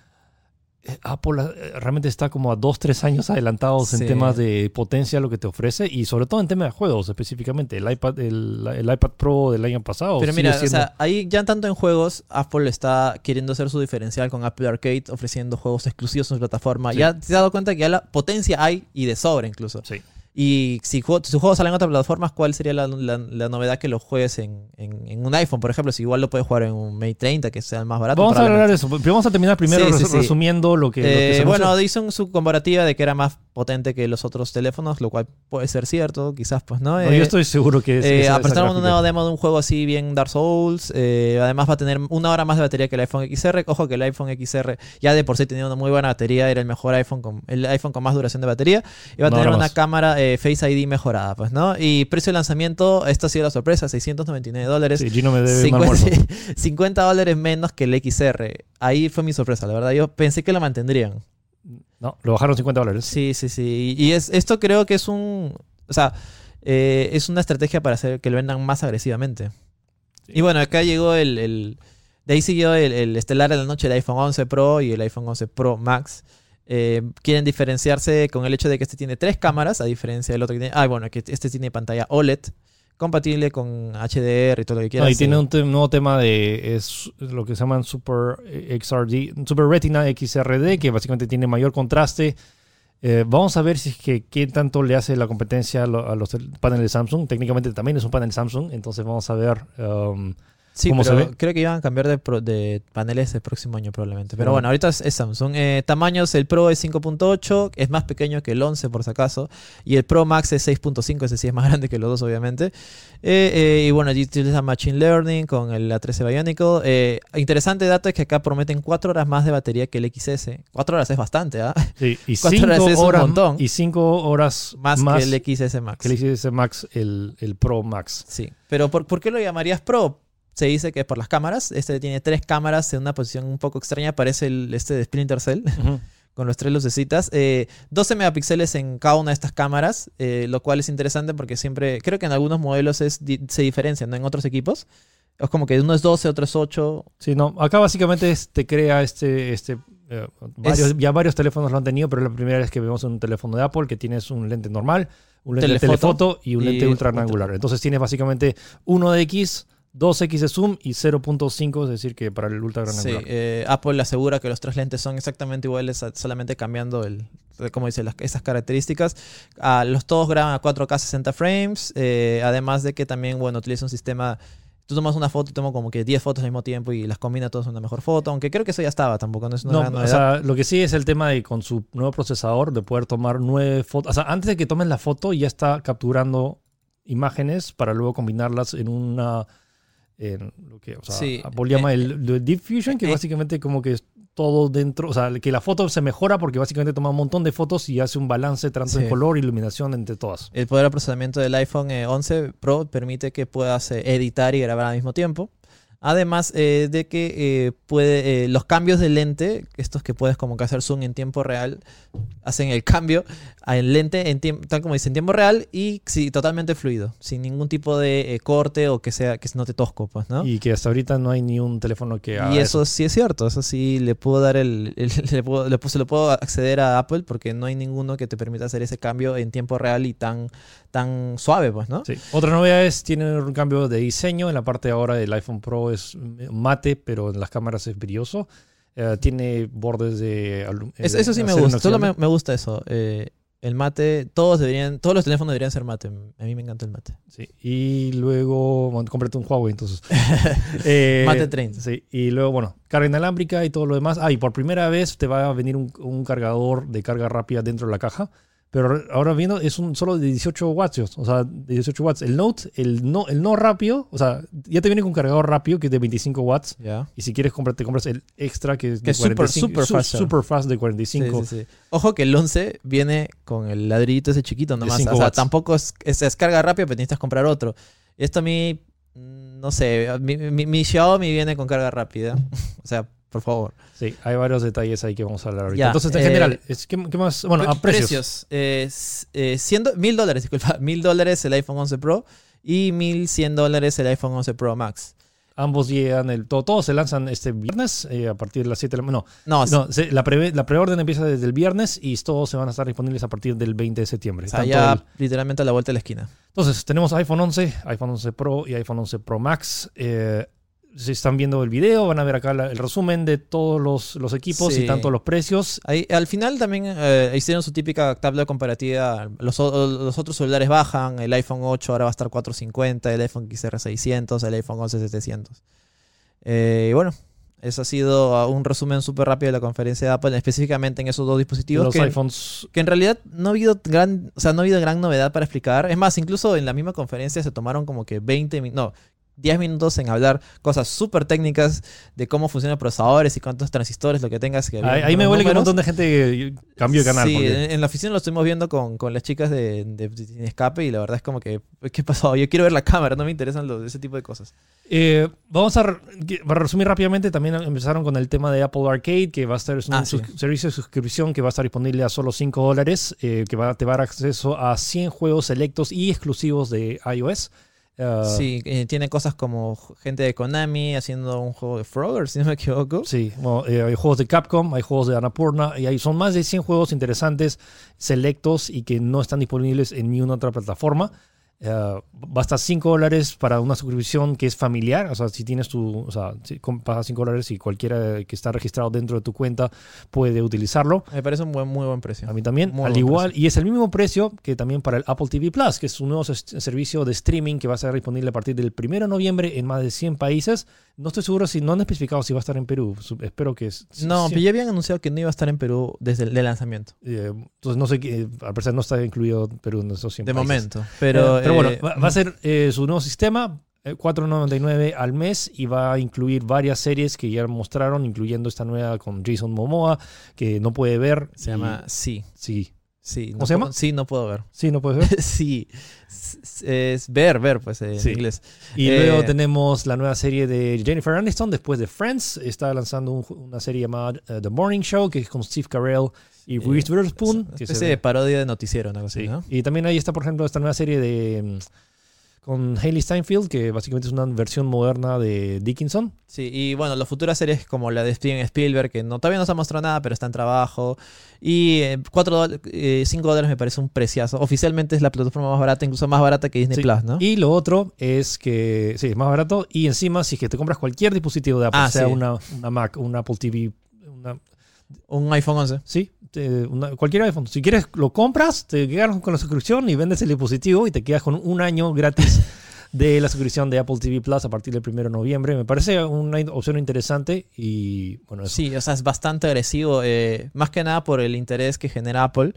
Eh, Apple eh, realmente está como a 2, 3 años adelantados Sí. en temas de potencia lo que te ofrece y sobre todo en tema de juegos específicamente. El iPad, el, el iPad Pro del año pasado. Pero mira, o sea, ahí ya tanto en juegos, Apple está queriendo hacer su diferencial con Apple Arcade, ofreciendo juegos exclusivos en su plataforma. Sí. Ya te has dado cuenta que ya la potencia hay y de sobra incluso. sí. Y si, tus juegos salen en otras plataformas, ¿cuál sería la, la- la novedad que los juegues en, en- en un iPhone, por ejemplo? Si igual lo puedes jugar en un Mate 30, que sea el más barato. Vamos a hablar de eso. Pero vamos a terminar primero Sí, sí, resu- sí. resumiendo lo que, lo que Eh, se bueno, hizo su comparativa de que era más potente que los otros teléfonos, lo cual puede ser cierto, quizás pues no. No, Eh, yo estoy seguro que es. eh, esa- esa presentaron un gráfica. nuevo demo de un juego así bien Dark Souls. eh, además va a tener una hora más de batería que el iPhone XR. Ojo que el iPhone XR ya de por sí tenía una muy buena batería. Era el mejor iPhone con el iPhone con más duración de batería. Y va a Una tener una cámara eh, Face ID mejorada, pues, ¿no? Y precio de lanzamiento, esta ha sido la sorpresa, 699 dólares. Sí, Gino me debe un 50, almuerzo. 50 dólares menos que el XR. Ahí fue mi sorpresa, la verdad. Yo pensé que lo mantendrían. No, lo bajaron 50 dólares. Sí, sí, sí. Y es, esto creo que es un. O sea, eh, es una estrategia para hacer que lo vendan más agresivamente. Sí. Y bueno, acá llegó el. el- de ahí siguió el, el estelar de la noche, el iPhone 11 Pro y el iPhone 11 Pro Max. Eh, quieren diferenciarse con el hecho de que este tiene tres cámaras, a diferencia del otro que tiene. Ah, bueno, que este tiene pantalla OLED, compatible con HDR y todo lo que No, quieras. y tiene un te- nuevo tema de es lo que se llaman Super XRD, Super Retina XRD, que básicamente tiene mayor contraste. Eh, vamos a ver si es que qué tanto le hace la competencia a, lo- a los paneles de Samsung. Técnicamente también es un panel Samsung, entonces vamos a ver. um, Sí, ¿Cómo se pero ve? creo que iban a cambiar de, pro- de paneles el próximo año probablemente. Pero Bueno. bueno, ahorita es, es Samsung. Eh, tamaños, el Pro es 5.8, es más pequeño que el 11 por si acaso. Y el Pro Max es 6.5, ese sí es más grande que los dos obviamente. Eh, eh, y bueno, allí utiliza Machine Learning con el A13 Bionicle. Interesante dato es que acá prometen 4 horas más de batería que el XS. 4 horas es bastante, ¿ah? sí, y Cuatro 5 horas es un montón. y cinco horas Más, más, que el XS Max. que el XS Max, el, el Pro Max. Sí, pero ¿por, por qué lo llamarías Pro? Se dice que es por las cámaras. Este tiene tres cámaras en una posición un poco extraña. Parece el, este de Splinter Cell, con los tres lucecitas. Eh, 12 megapíxeles en cada una de estas cámaras, eh, lo cual es interesante porque siempre, creo que en algunos modelos es, di- se diferencian, ¿no? En otros equipos. Es como que uno es 12, otro es 8. Sí, no, acá básicamente es- te crea este, este eh, varios- Es- ya varios teléfonos lo han tenido, pero es la primera vez que vemos un teléfono de Apple que tienes un lente normal, un lente de Telefoto telefoto y un y lente ultra ultra. angular. Entonces tienes básicamente 1 de X, 2X de zoom y 0.5, es decir, que para el ultra gran Sí, angular. eh, Apple asegura que los tres lentes son exactamente iguales, a- solamente cambiando el, como dice, las- esas características. Ah, los todos graban a 4K 60 frames, eh, además de que también, bueno, utiliza un sistema... Tú tomas una foto y tomas como que 10 fotos al mismo tiempo y las combina todas en una mejor foto, aunque creo que eso ya estaba, tampoco no es una No, o sea, lo que sí es el tema de con su nuevo procesador de poder tomar nueve fotos. O sea, antes de que tomes la foto ya está capturando imágenes para luego combinarlas en una en lo que o sea, Sí, Apple llama eh, el, el Deep Fusion, que eh, básicamente como que es todo dentro, o sea, que la foto se mejora porque básicamente toma un montón de fotos y hace un balance tanto en Sí. color y iluminación entre todas. El poder de procesamiento del iPhone eh, 11 Pro permite que puedas eh, editar y grabar al mismo tiempo. Además eh, de que eh, puede, eh, los cambios de lente, estos que puedes como que hacer zoom en tiempo real, hacen el cambio en lente, en tal como dice, en tiempo real y sí, totalmente fluido, sin ningún tipo de eh, corte o que sea que no te tosco, pues, ¿no? Y que hasta ahorita no hay ni un teléfono que haga Y eso, sí es cierto, eso sí le puedo dar el, el- le puedo- le se lo puedo acceder a Apple porque no hay ninguno que te permita hacer ese cambio en tiempo real y tan, tan suave, pues, ¿no? Sí. Otra novedad es, tiene un cambio de diseño. En la parte ahora del iPhone Pro es mate, pero en las cámaras es brilloso. Eh, tiene bordes de... de eso sí me gusta, solo me, gusta eso. eh, el mate, todos deberían, todos los teléfonos deberían ser mate. A mí me encanta el mate. Sí. Y luego, bueno, cómprate un Huawei, entonces. Eh, Mate 30. Sí. Y luego, bueno, carga inalámbrica y todo lo demás. Ah, y por primera vez te va a venir un, un cargador de carga rápida dentro de la caja. Pero ahora viendo, es un solo de 18 watts, o sea, de 18 watts. El Note, el no, el no rápido, o sea, ya te viene con un cargador rápido que es de 25 watts. Ya. Y si quieres comprar, te compras el extra que es de es super, 45, super su- fast. super fast de Sí, 45. sí, sí. Ojo que el 11 viene con el ladrillito ese chiquito nomás. O sea, tampoco es, es, es carga rápida, pero necesitas comprar otro. Esto a mí, no sé, mi, mi, mi Xiaomi viene con carga rápida. o sea, por favor. Sí, hay varios detalles ahí que vamos a hablar ahorita. Ya, Entonces, en eh, general, ¿qué, qué más? Bueno, a Pre- precios. Eh, eh, 100 do- mil dólares, disculpa. Mil dólares el iPhone 11 Pro y 1100 dólares el iPhone 11 Pro Max. Ambos llegan, el, todo, todos se lanzan este viernes eh, a partir de las 7 de la No, No, no se- la, pre- la preorden empieza desde el viernes y todos se van a estar disponibles a partir del 20 de septiembre. o sea, Tanto ya el- literalmente a la vuelta de la esquina. Entonces, tenemos iPhone 11, iPhone 11 Pro y iPhone 11 Pro Max. Eh, si están viendo el video, van a ver acá la- el resumen de todos los, los equipos Sí. y tanto los precios. Ahí, al final también eh, hicieron su típica tabla comparativa. Los, los otros celulares bajan. El iPhone 8 ahora va a estar 450, el iPhone XR 600, el iPhone 11 700. Eh, y bueno, Eso ha sido ah, un resumen súper rápido de la conferencia de Apple, específicamente en esos dos dispositivos. Los que, iPhones. que en realidad no ha habido gran, o sea, no ha habido gran novedad para explicar. Es más, incluso en la misma conferencia se tomaron como que 20 minutos, no, 10 minutos en hablar cosas súper técnicas de cómo funcionan procesadores y cuántos transistores, lo que tengas que Ahí, ahí me huele que un montón de gente cambió de canal. Sí, porque- en, en la oficina lo estuvimos viendo con, con las chicas de, de, de Sin Escape y la verdad es como que, ¿qué pasó? Yo quiero ver la cámara, no me interesan los, ese tipo de cosas. Eh, vamos a, para resumir rápidamente, también empezaron con el tema de Apple Arcade, que va a ser un Ah, sí. servicio de suscripción que va a estar disponible a solo 5 dólares, eh, que va, te va a dar acceso a 100 juegos selectos y exclusivos de iOS. Eh, sí, eh, tiene cosas como gente de Konami haciendo un juego de Frogger, si no me equivoco. Sí, bueno, eh, hay juegos de Capcom, hay juegos de Annapurna, y hay, son más de 100 juegos interesantes, selectos y que no están disponibles en ni una otra plataforma. Eh, va a estar 5 dólares para una suscripción que es familiar, o sea, si tienes tu, o sea, si pagas 5 dólares y cualquiera que está registrado dentro de tu cuenta puede utilizarlo. Me parece un buen, muy buen precio. A mí también, Muy al igual, y es el mismo precio que también para el Apple TV Plus, que es un nuevo servicio de streaming que va a estar disponible a partir del 1 de noviembre en más de 100 países. No estoy seguro si no han especificado si va a estar en Perú. Espero que es- No, pero ya habían anunciado que no iba a estar en Perú desde el de lanzamiento. eh, entonces no sé qué, al parecer no está incluido Perú en esos 100 De países. momento. Pero, Eh, pero bueno, eh, va, va a ser eh, su nuevo sistema, eh, 4.99 al mes y va a incluir varias series que ya mostraron, incluyendo esta nueva con Jason Momoa, que no puede ver. Se y- llama Sí. Sí. Sí. ¿Cómo no se llama? Sí, no puedo ver. Sí, no puede ver. sí. Es, es ver, ver, pues en Sí. inglés. Y Eh, luego tenemos la nueva serie de Jennifer Aniston después de Friends. Está lanzando un- una serie llamada eh, The Morning Show, que es con Steve Carell y Eh, Reese Witherspoon. Una especie de parodia de noticiero, una cosa Sí. así, ¿no? Y también ahí está, por ejemplo, esta nueva serie de mm, con Hailey Steinfeld, que básicamente es una versión moderna de Dickinson. Sí, y bueno, las futuras series como la de Steven Spielberg, que no, todavía no se ha mostrado nada, pero está en trabajo. Y 5 dólares me parece un preciazo. Oficialmente es la plataforma más barata, incluso más barata que Disney Sí. Plus, ¿no? Y lo otro es que, sí, es más barato. Y encima, si es que te compras cualquier dispositivo de Apple, Ah, sea sí. una, una Mac, un Apple TV, una, Un iPhone 11. sí, te- una- cualquier iPhone. Si quieres, lo compras, te quedas con la suscripción y vendes el dispositivo y te quedas con un año gratis de la suscripción de Apple TV Plus a partir del 1 de noviembre. Me parece una opción interesante y bueno, eso. Sí, o sea, es bastante agresivo, eh, más que nada por el interés que genera Apple.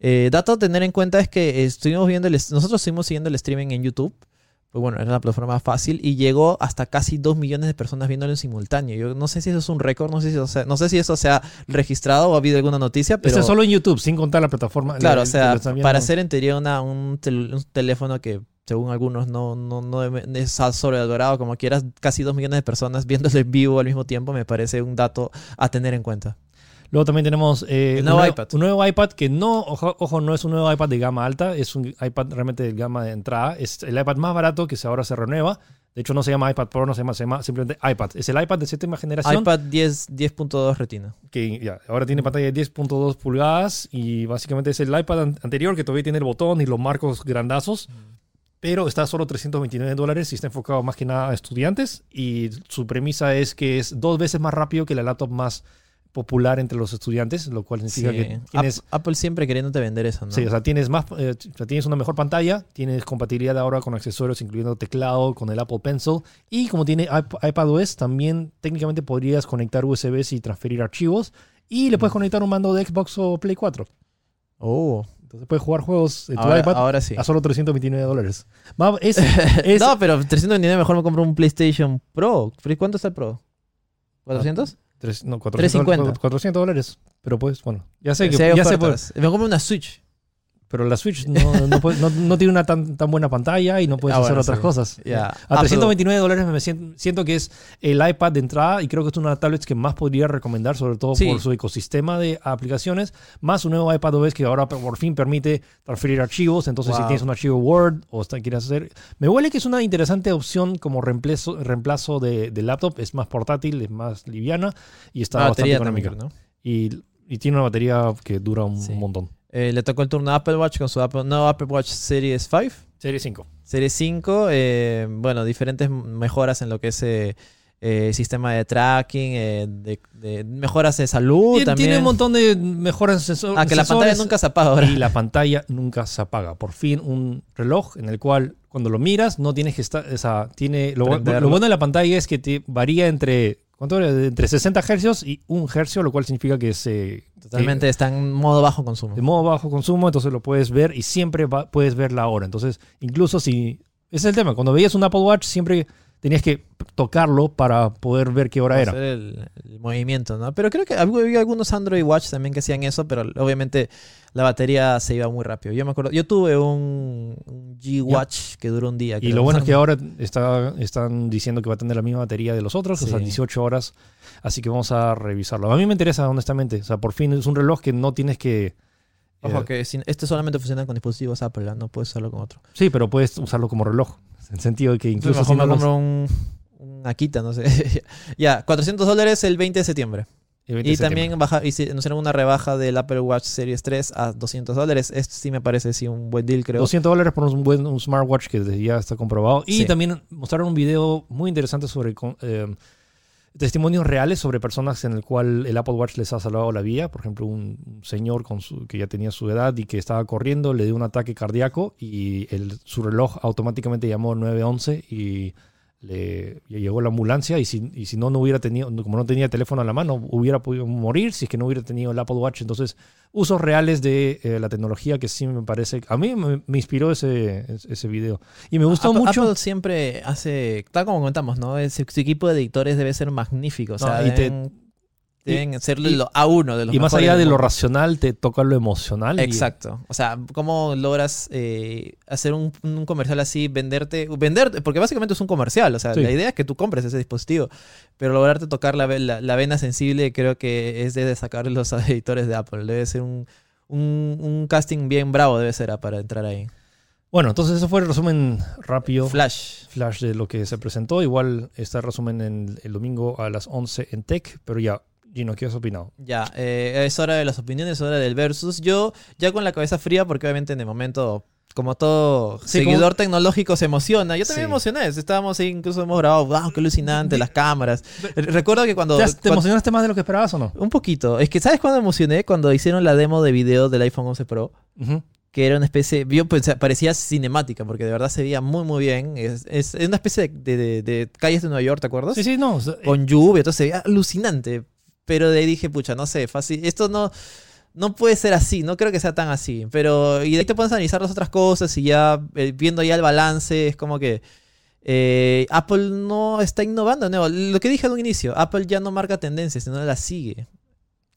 Eh, dato a tener en cuenta es que estuvimos viendo el, nosotros estuvimos siguiendo el streaming en YouTube. Pues bueno, era la plataforma fácil y llegó hasta casi 2 millones de personas viéndolo en simultáneo. Yo no sé si eso es un récord, no sé si eso, sea- no sé si eso se ha registrado o ha habido alguna noticia, pero Este es solo en YouTube, sin contar la plataforma. claro, la- o sea, para hacer en teoría una, un, tel- un teléfono que según algunos no, no, no es sobrevalorado como quieras, casi 2 millones de personas viéndolo en vivo al mismo tiempo me parece un dato a tener en cuenta. Luego también tenemos eh, El un, nuevo iPad. un nuevo iPad que no, ojo, ojo, no es un nuevo iPad de gama alta, es un iPad realmente de gama de entrada. Es el iPad más barato que ahora se renueva. De hecho, no se llama iPad Pro, no se llama, se llama simplemente iPad. Es el iPad de séptima generación iPad 10 10.2 Retina. que ya, ahora tiene pantalla de 10.2 pulgadas y básicamente es el iPad an- anterior que todavía tiene el botón y los marcos grandazos. Pero está a solo 329 dólares y está enfocado más que nada a estudiantes. Y su premisa es que es dos veces más rápido que la laptop más popular entre los estudiantes, lo cual significa Sí. que tienes, Ap- Apple siempre queriéndote vender eso, ¿no? sí, o sea, tienes, más, eh, tienes una mejor pantalla, tienes compatibilidad ahora con accesorios, incluyendo teclado, con el Apple Pencil. Y como tiene iP- iPadOS, también técnicamente podrías conectar USBs y transferir archivos. Y le puedes conectar un mando de Xbox o Play 4. Oh, Entonces puedes jugar juegos en tu ahora, iPad ahora sí. a solo 329 dólares. Va, Es, es- no, pero 329 mejor me compro un PlayStation Pro. ¿Cuánto está el Pro? ¿400? Tres- no, 400, 350. 400 dólares. Pero pues, bueno, ya sé que ya sé, pues, ofertas. Me compro una Switch. Pero la Switch no, no, puede- no- no tiene una tan, tan buena pantalla y no puedes Ah, hacer bueno, otras sí. cosas. Ya. A Ah, 329 dólares me siento, siento que es el iPad de entrada y creo que es una de las tablets que más podría recomendar, sobre todo Sí. por su ecosistema de aplicaciones, más un nuevo iPad OS que ahora por fin permite transferir archivos. Entonces, si tienes un archivo Word o está- quieres hacer... Me huele que es una interesante opción como reemplazo, reemplazo de, de laptop. Es más portátil, es más liviana y está bastante económica. Y, y tiene una batería que dura un Sí. montón. Eh, le tocó el turno a Apple Watch con su Apple, no, Apple Watch Series 5. Serie 5. Serie 5, eh, bueno, diferentes mejoras en lo que es eh, eh, sistema de tracking, de, de- mejoras de salud Tiene, también. tiene un montón de mejoras en sensor- ah, que la pantalla nunca se apaga ahora. y la pantalla nunca se apaga. Por fin un reloj en el cual cuando lo miras no tienes que estar, o sea, tiene lo, bueno de la pantalla es que te varía entre ¿Cuánto? Entre 60 hercios y 1 hercio, lo cual significa que se. Totalmente está en modo bajo consumo. De modo bajo consumo, entonces lo puedes ver y siempre va- puedes ver la hora. Entonces, incluso si. Ese es el tema. Cuando veías un Apple Watch, siempre tenías que tocarlo para poder ver qué hora era. El, el movimiento, ¿no? Pero creo que hab- había algunos Android Watch también que hacían eso, pero obviamente la batería se iba muy rápido. Yo me acuerdo, yo tuve un, un G-Watch que duró un día. Y lo bueno es que ahora está, están diciendo que va a tener la misma batería de los otros, o sea, Sí. 18 horas. Así que vamos a revisarlo. A mí me interesa, honestamente. O sea, por fin es un reloj que no tienes que. Ojo que sin- este solamente funciona con dispositivos Apple, ¿no? no puedes usarlo con otro. Sí, pero puedes usarlo como reloj. En el sentido de que incluso si no me compro un, un Akita, no sé. ya, 400 dólares el 20 de septiembre. el 20 de Y septiembre. también baja, y si- una rebaja del Apple Watch Series 3 a 200 dólares. Este sí me parece sí un buen deal, creo. 200 dólares por un buen un smartwatch que ya está comprobado. Y Sí. también mostraron un video muy interesante sobre eh, testimonios reales sobre personas en el cual el Apple Watch les ha salvado la vida. Por ejemplo, un señor con su- que ya tenía su edad y que estaba corriendo, le dio un ataque cardíaco y su reloj automáticamente llamó 911 y le llegó la ambulancia y si, y si no, no hubiera tenido, como no tenía teléfono a la mano, hubiera podido morir si es que no hubiera tenido el Apple Watch. Entonces, usos reales de eh, la tecnología que sí me parece, a mí me, me inspiró ese, ese video. Y me gustó Apple, mucho. Apple siempre hace, tal como comentamos, ¿no? Su equipo de editores debe ser magnífico. O sea, No, y te- deben, ser y- lo A1 de los Y más allá de lo racional, te toca lo emocional. y- Exacto. O sea, ¿cómo logras eh, hacer un, un comercial así, venderte, venderte? Porque básicamente es un comercial. O sea, Sí. la idea es que tú compres ese dispositivo. Pero lograrte tocar la, la, la vena sensible creo que es de destacar los editores de Apple. Debe ser un, un, un casting bien bravo, debe ser ah, para entrar ahí. Bueno, entonces eso fue el resumen rápido. Flash. flash de lo que se presentó. Igual está el resumen en el domingo a las 11 en Tech, pero ya, Gino, ¿qué has opinado? Ya, eh, es hora de las opiniones, es hora del versus. Yo ya con la cabeza fría, porque obviamente en el momento, como todo Sí, seguidor tecnológico se emociona. Yo también Sí. me emocioné. Estábamos ahí, incluso hemos grabado, wow, qué alucinante, las cámaras. Re- Recuerdo que cuando... ¿Te, has- te cuando- emocionaste más de lo que esperabas o no? un poquito. Es que, ¿sabes cuándo emocioné? Cuando hicieron la demo de video del iPhone 11 Pro. Ujú. Que era una especie, yo pensé- parecía cinemática, porque de verdad se veía muy, muy bien. Es, es- una especie de, de- de calles de Nueva York, ¿te acuerdas? Sí, sí, no. con lluvia, entonces se veía alucinante. Pero de ahí dije, pucha, no sé, fácil. Esto no, no puede ser así, no creo que sea tan así. Pero, y de ahí te puedes analizar las otras cosas y ya eh, viendo ya el balance, es como que eh, Apple no está innovando. nuevo. Lo que dije en un inicio, Apple ya no marca tendencias, sino la sigue.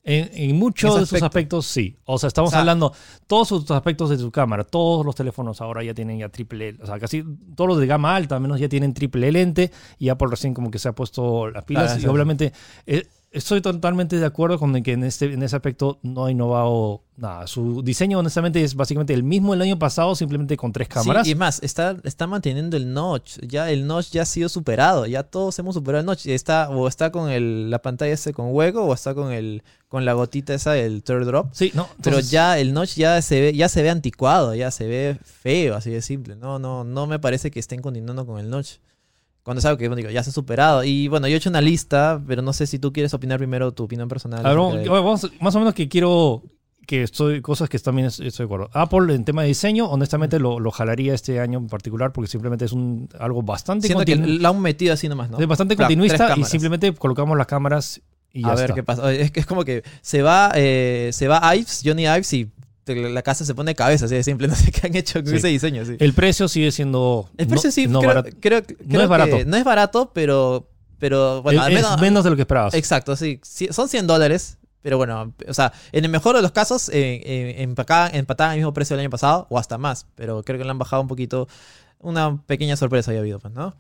En, en muchos de sus aspecto. aspectos, sí. O sea, estamos O sea- hablando, todos sus aspectos de su cámara, todos los teléfonos ahora ya tienen ya triple, o sea, casi todos los de gama alta, al menos ya tienen triple lente, y Apple recién como que se ha puesto las pilas, Claro, y sí. obviamente eh, estoy totalmente de acuerdo con el que en, este, en ese aspecto no ha innovado nada. Su diseño, honestamente, es básicamente el mismo del año pasado, simplemente con tres cámaras. Sí, y más, está, está manteniendo el notch. Ya el notch ya ha sido superado. Ya todos hemos superado el notch. Está, o está con el, la pantalla ese con hueco, o está con el con la gotita esa, el third drop. Sí, no, Pero ya el notch ya se ve, ya se ve anticuado, ya se ve feo, así de simple. No, no, no me parece que estén continuando con el notch. Cuando es algo que bueno, digo, ya se ha superado. Y bueno, yo he hecho una lista, pero no sé si tú quieres opinar primero tu opinión personal. A ver, acerca de- vamos, vamos- más o menos que quiero que estoy cosas que también es- estoy de acuerdo. Apple en tema de diseño, honestamente lo, lo jalaría este año en particular porque simplemente es un algo bastante que continu- la han metido así nomás, ¿no? es bastante Claro, continuista y simplemente colocamos las cámaras y ya a ver está. qué pasa. Es que es como que se va, eh, se va Ives, Johnny Ives, y la casa se pone de cabeza, así de simple. No sé qué han hecho con Sí. ese diseño. Sí. El precio sigue siendo El precio no- sí, no creo, barato. creo- creo es barato. que no es barato, pero, pero bueno, Es- al menos, es menos de lo que esperabas. Exacto, sí. Son 100 dólares. Pero bueno, o sea, en el mejor de los casos, eh, eh, empacaban, empataban el mismo precio del año pasado o hasta más. Pero creo que le han bajado un poquito. Una pequeña sorpresa había habido, pues, ¿no?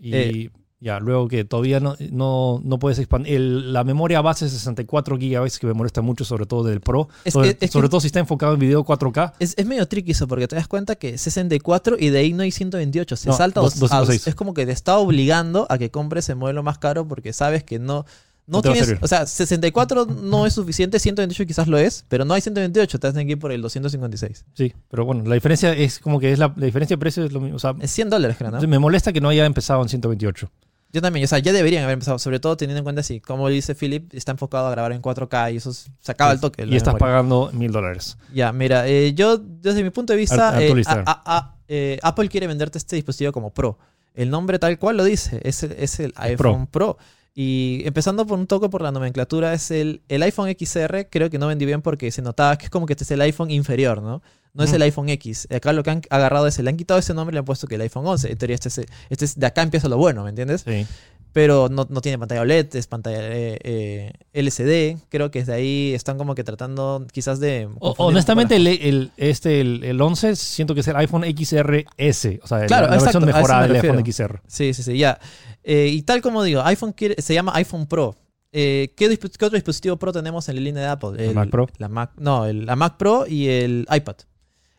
Y Eh, ya, luego que todavía no, no, no puedes expandir. el- la memoria base es 64 GB que me molesta mucho, sobre todo del Pro. Es sobre que- es sobre que- todo si está enfocado en video 4K. Es, es medio tricky eso, porque te das cuenta que 64 y de ahí no hay 128. Se No, salta dos- a- 206. Es como que te está obligando a que compres el modelo más caro porque sabes que no. No, tienes, o sea, 64 no es suficiente, 128 quizás lo es, pero no hay 128, te hacen que ir por el 256. Sí, pero bueno, la diferencia es como que es la, la diferencia de precio es lo mismo. O sea, Es 100 dólares, creo, ¿no? me molesta que no haya empezado en 128. Yo también, o sea, ya deberían haber empezado, sobre todo teniendo en cuenta si, como dice Philip, está enfocado a grabar en 4K y eso se acaba el toque. Y estás memoria. pagando mil dólares. Ya, mira, eh, yo desde mi punto de vista, Ar- eh, Instagram. a- a- a- eh, Apple quiere venderte este dispositivo como Pro. El nombre tal cual lo dice, es es el iPhone Pro. Y empezando por un toque por la nomenclatura, es el, el iPhone XR, creo que no vendí bien porque se notaba que es como que este es el iPhone inferior, ¿no? No es el iPhone X. Acá lo que han agarrado es, le han quitado ese nombre y le han puesto que el iPhone 11. En teoría este es, este es de acá empieza lo bueno, ¿me entiendes? Sí. Pero no, no tiene pantalla OLED, es pantalla eh, eh, LCD. Creo que desde ahí están como que tratando quizás de... O- honestamente, poco el, el- este, el, el 11 siento que es el iPhone XRS. O sea, Claro, la, la versión mejorada me del iPhone. XR. Sí, sí, sí, ya. Eh, y tal como digo, iPhone quiere- se llama iPhone Pro. Eh, ¿qué, otro dispositivo Pro tenemos en la línea de Apple? El Mac Pro. La Mac, no, la Mac Pro y el iPad.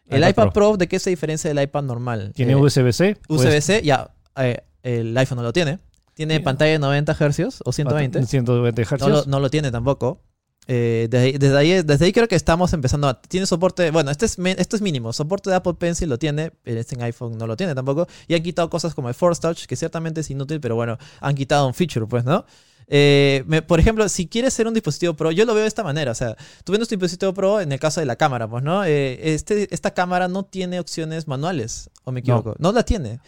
El iPad iPad, Pro. Pro. ¿de qué se diferencia del iPad normal? Tiene Eh, USB-C. pues, USB-C, ya, eh, el iPhone no lo tiene. Tiene pantalla de 90 Hz o 120. 120 Hz. No lo, no lo tiene tampoco. Eh, desde, ahí- desde, ahí, desde ahí creo que estamos empezando a... Tiene soporte... Bueno, este es, esto es mínimo. Soporte de Apple Pencil lo tiene. Este en iPhone no lo tiene tampoco. Y han quitado cosas como el Force Touch, que ciertamente es inútil, pero bueno, han quitado un feature, pues, ¿no? Eh, me- por ejemplo, si quieres ser un dispositivo Pro, yo lo veo de esta manera. O sea, tú vendes tu dispositivo Pro en el caso de la cámara, pues, ¿no? Eh, este, esta cámara no tiene opciones manuales, ¿o me equivoco? No, la tiene.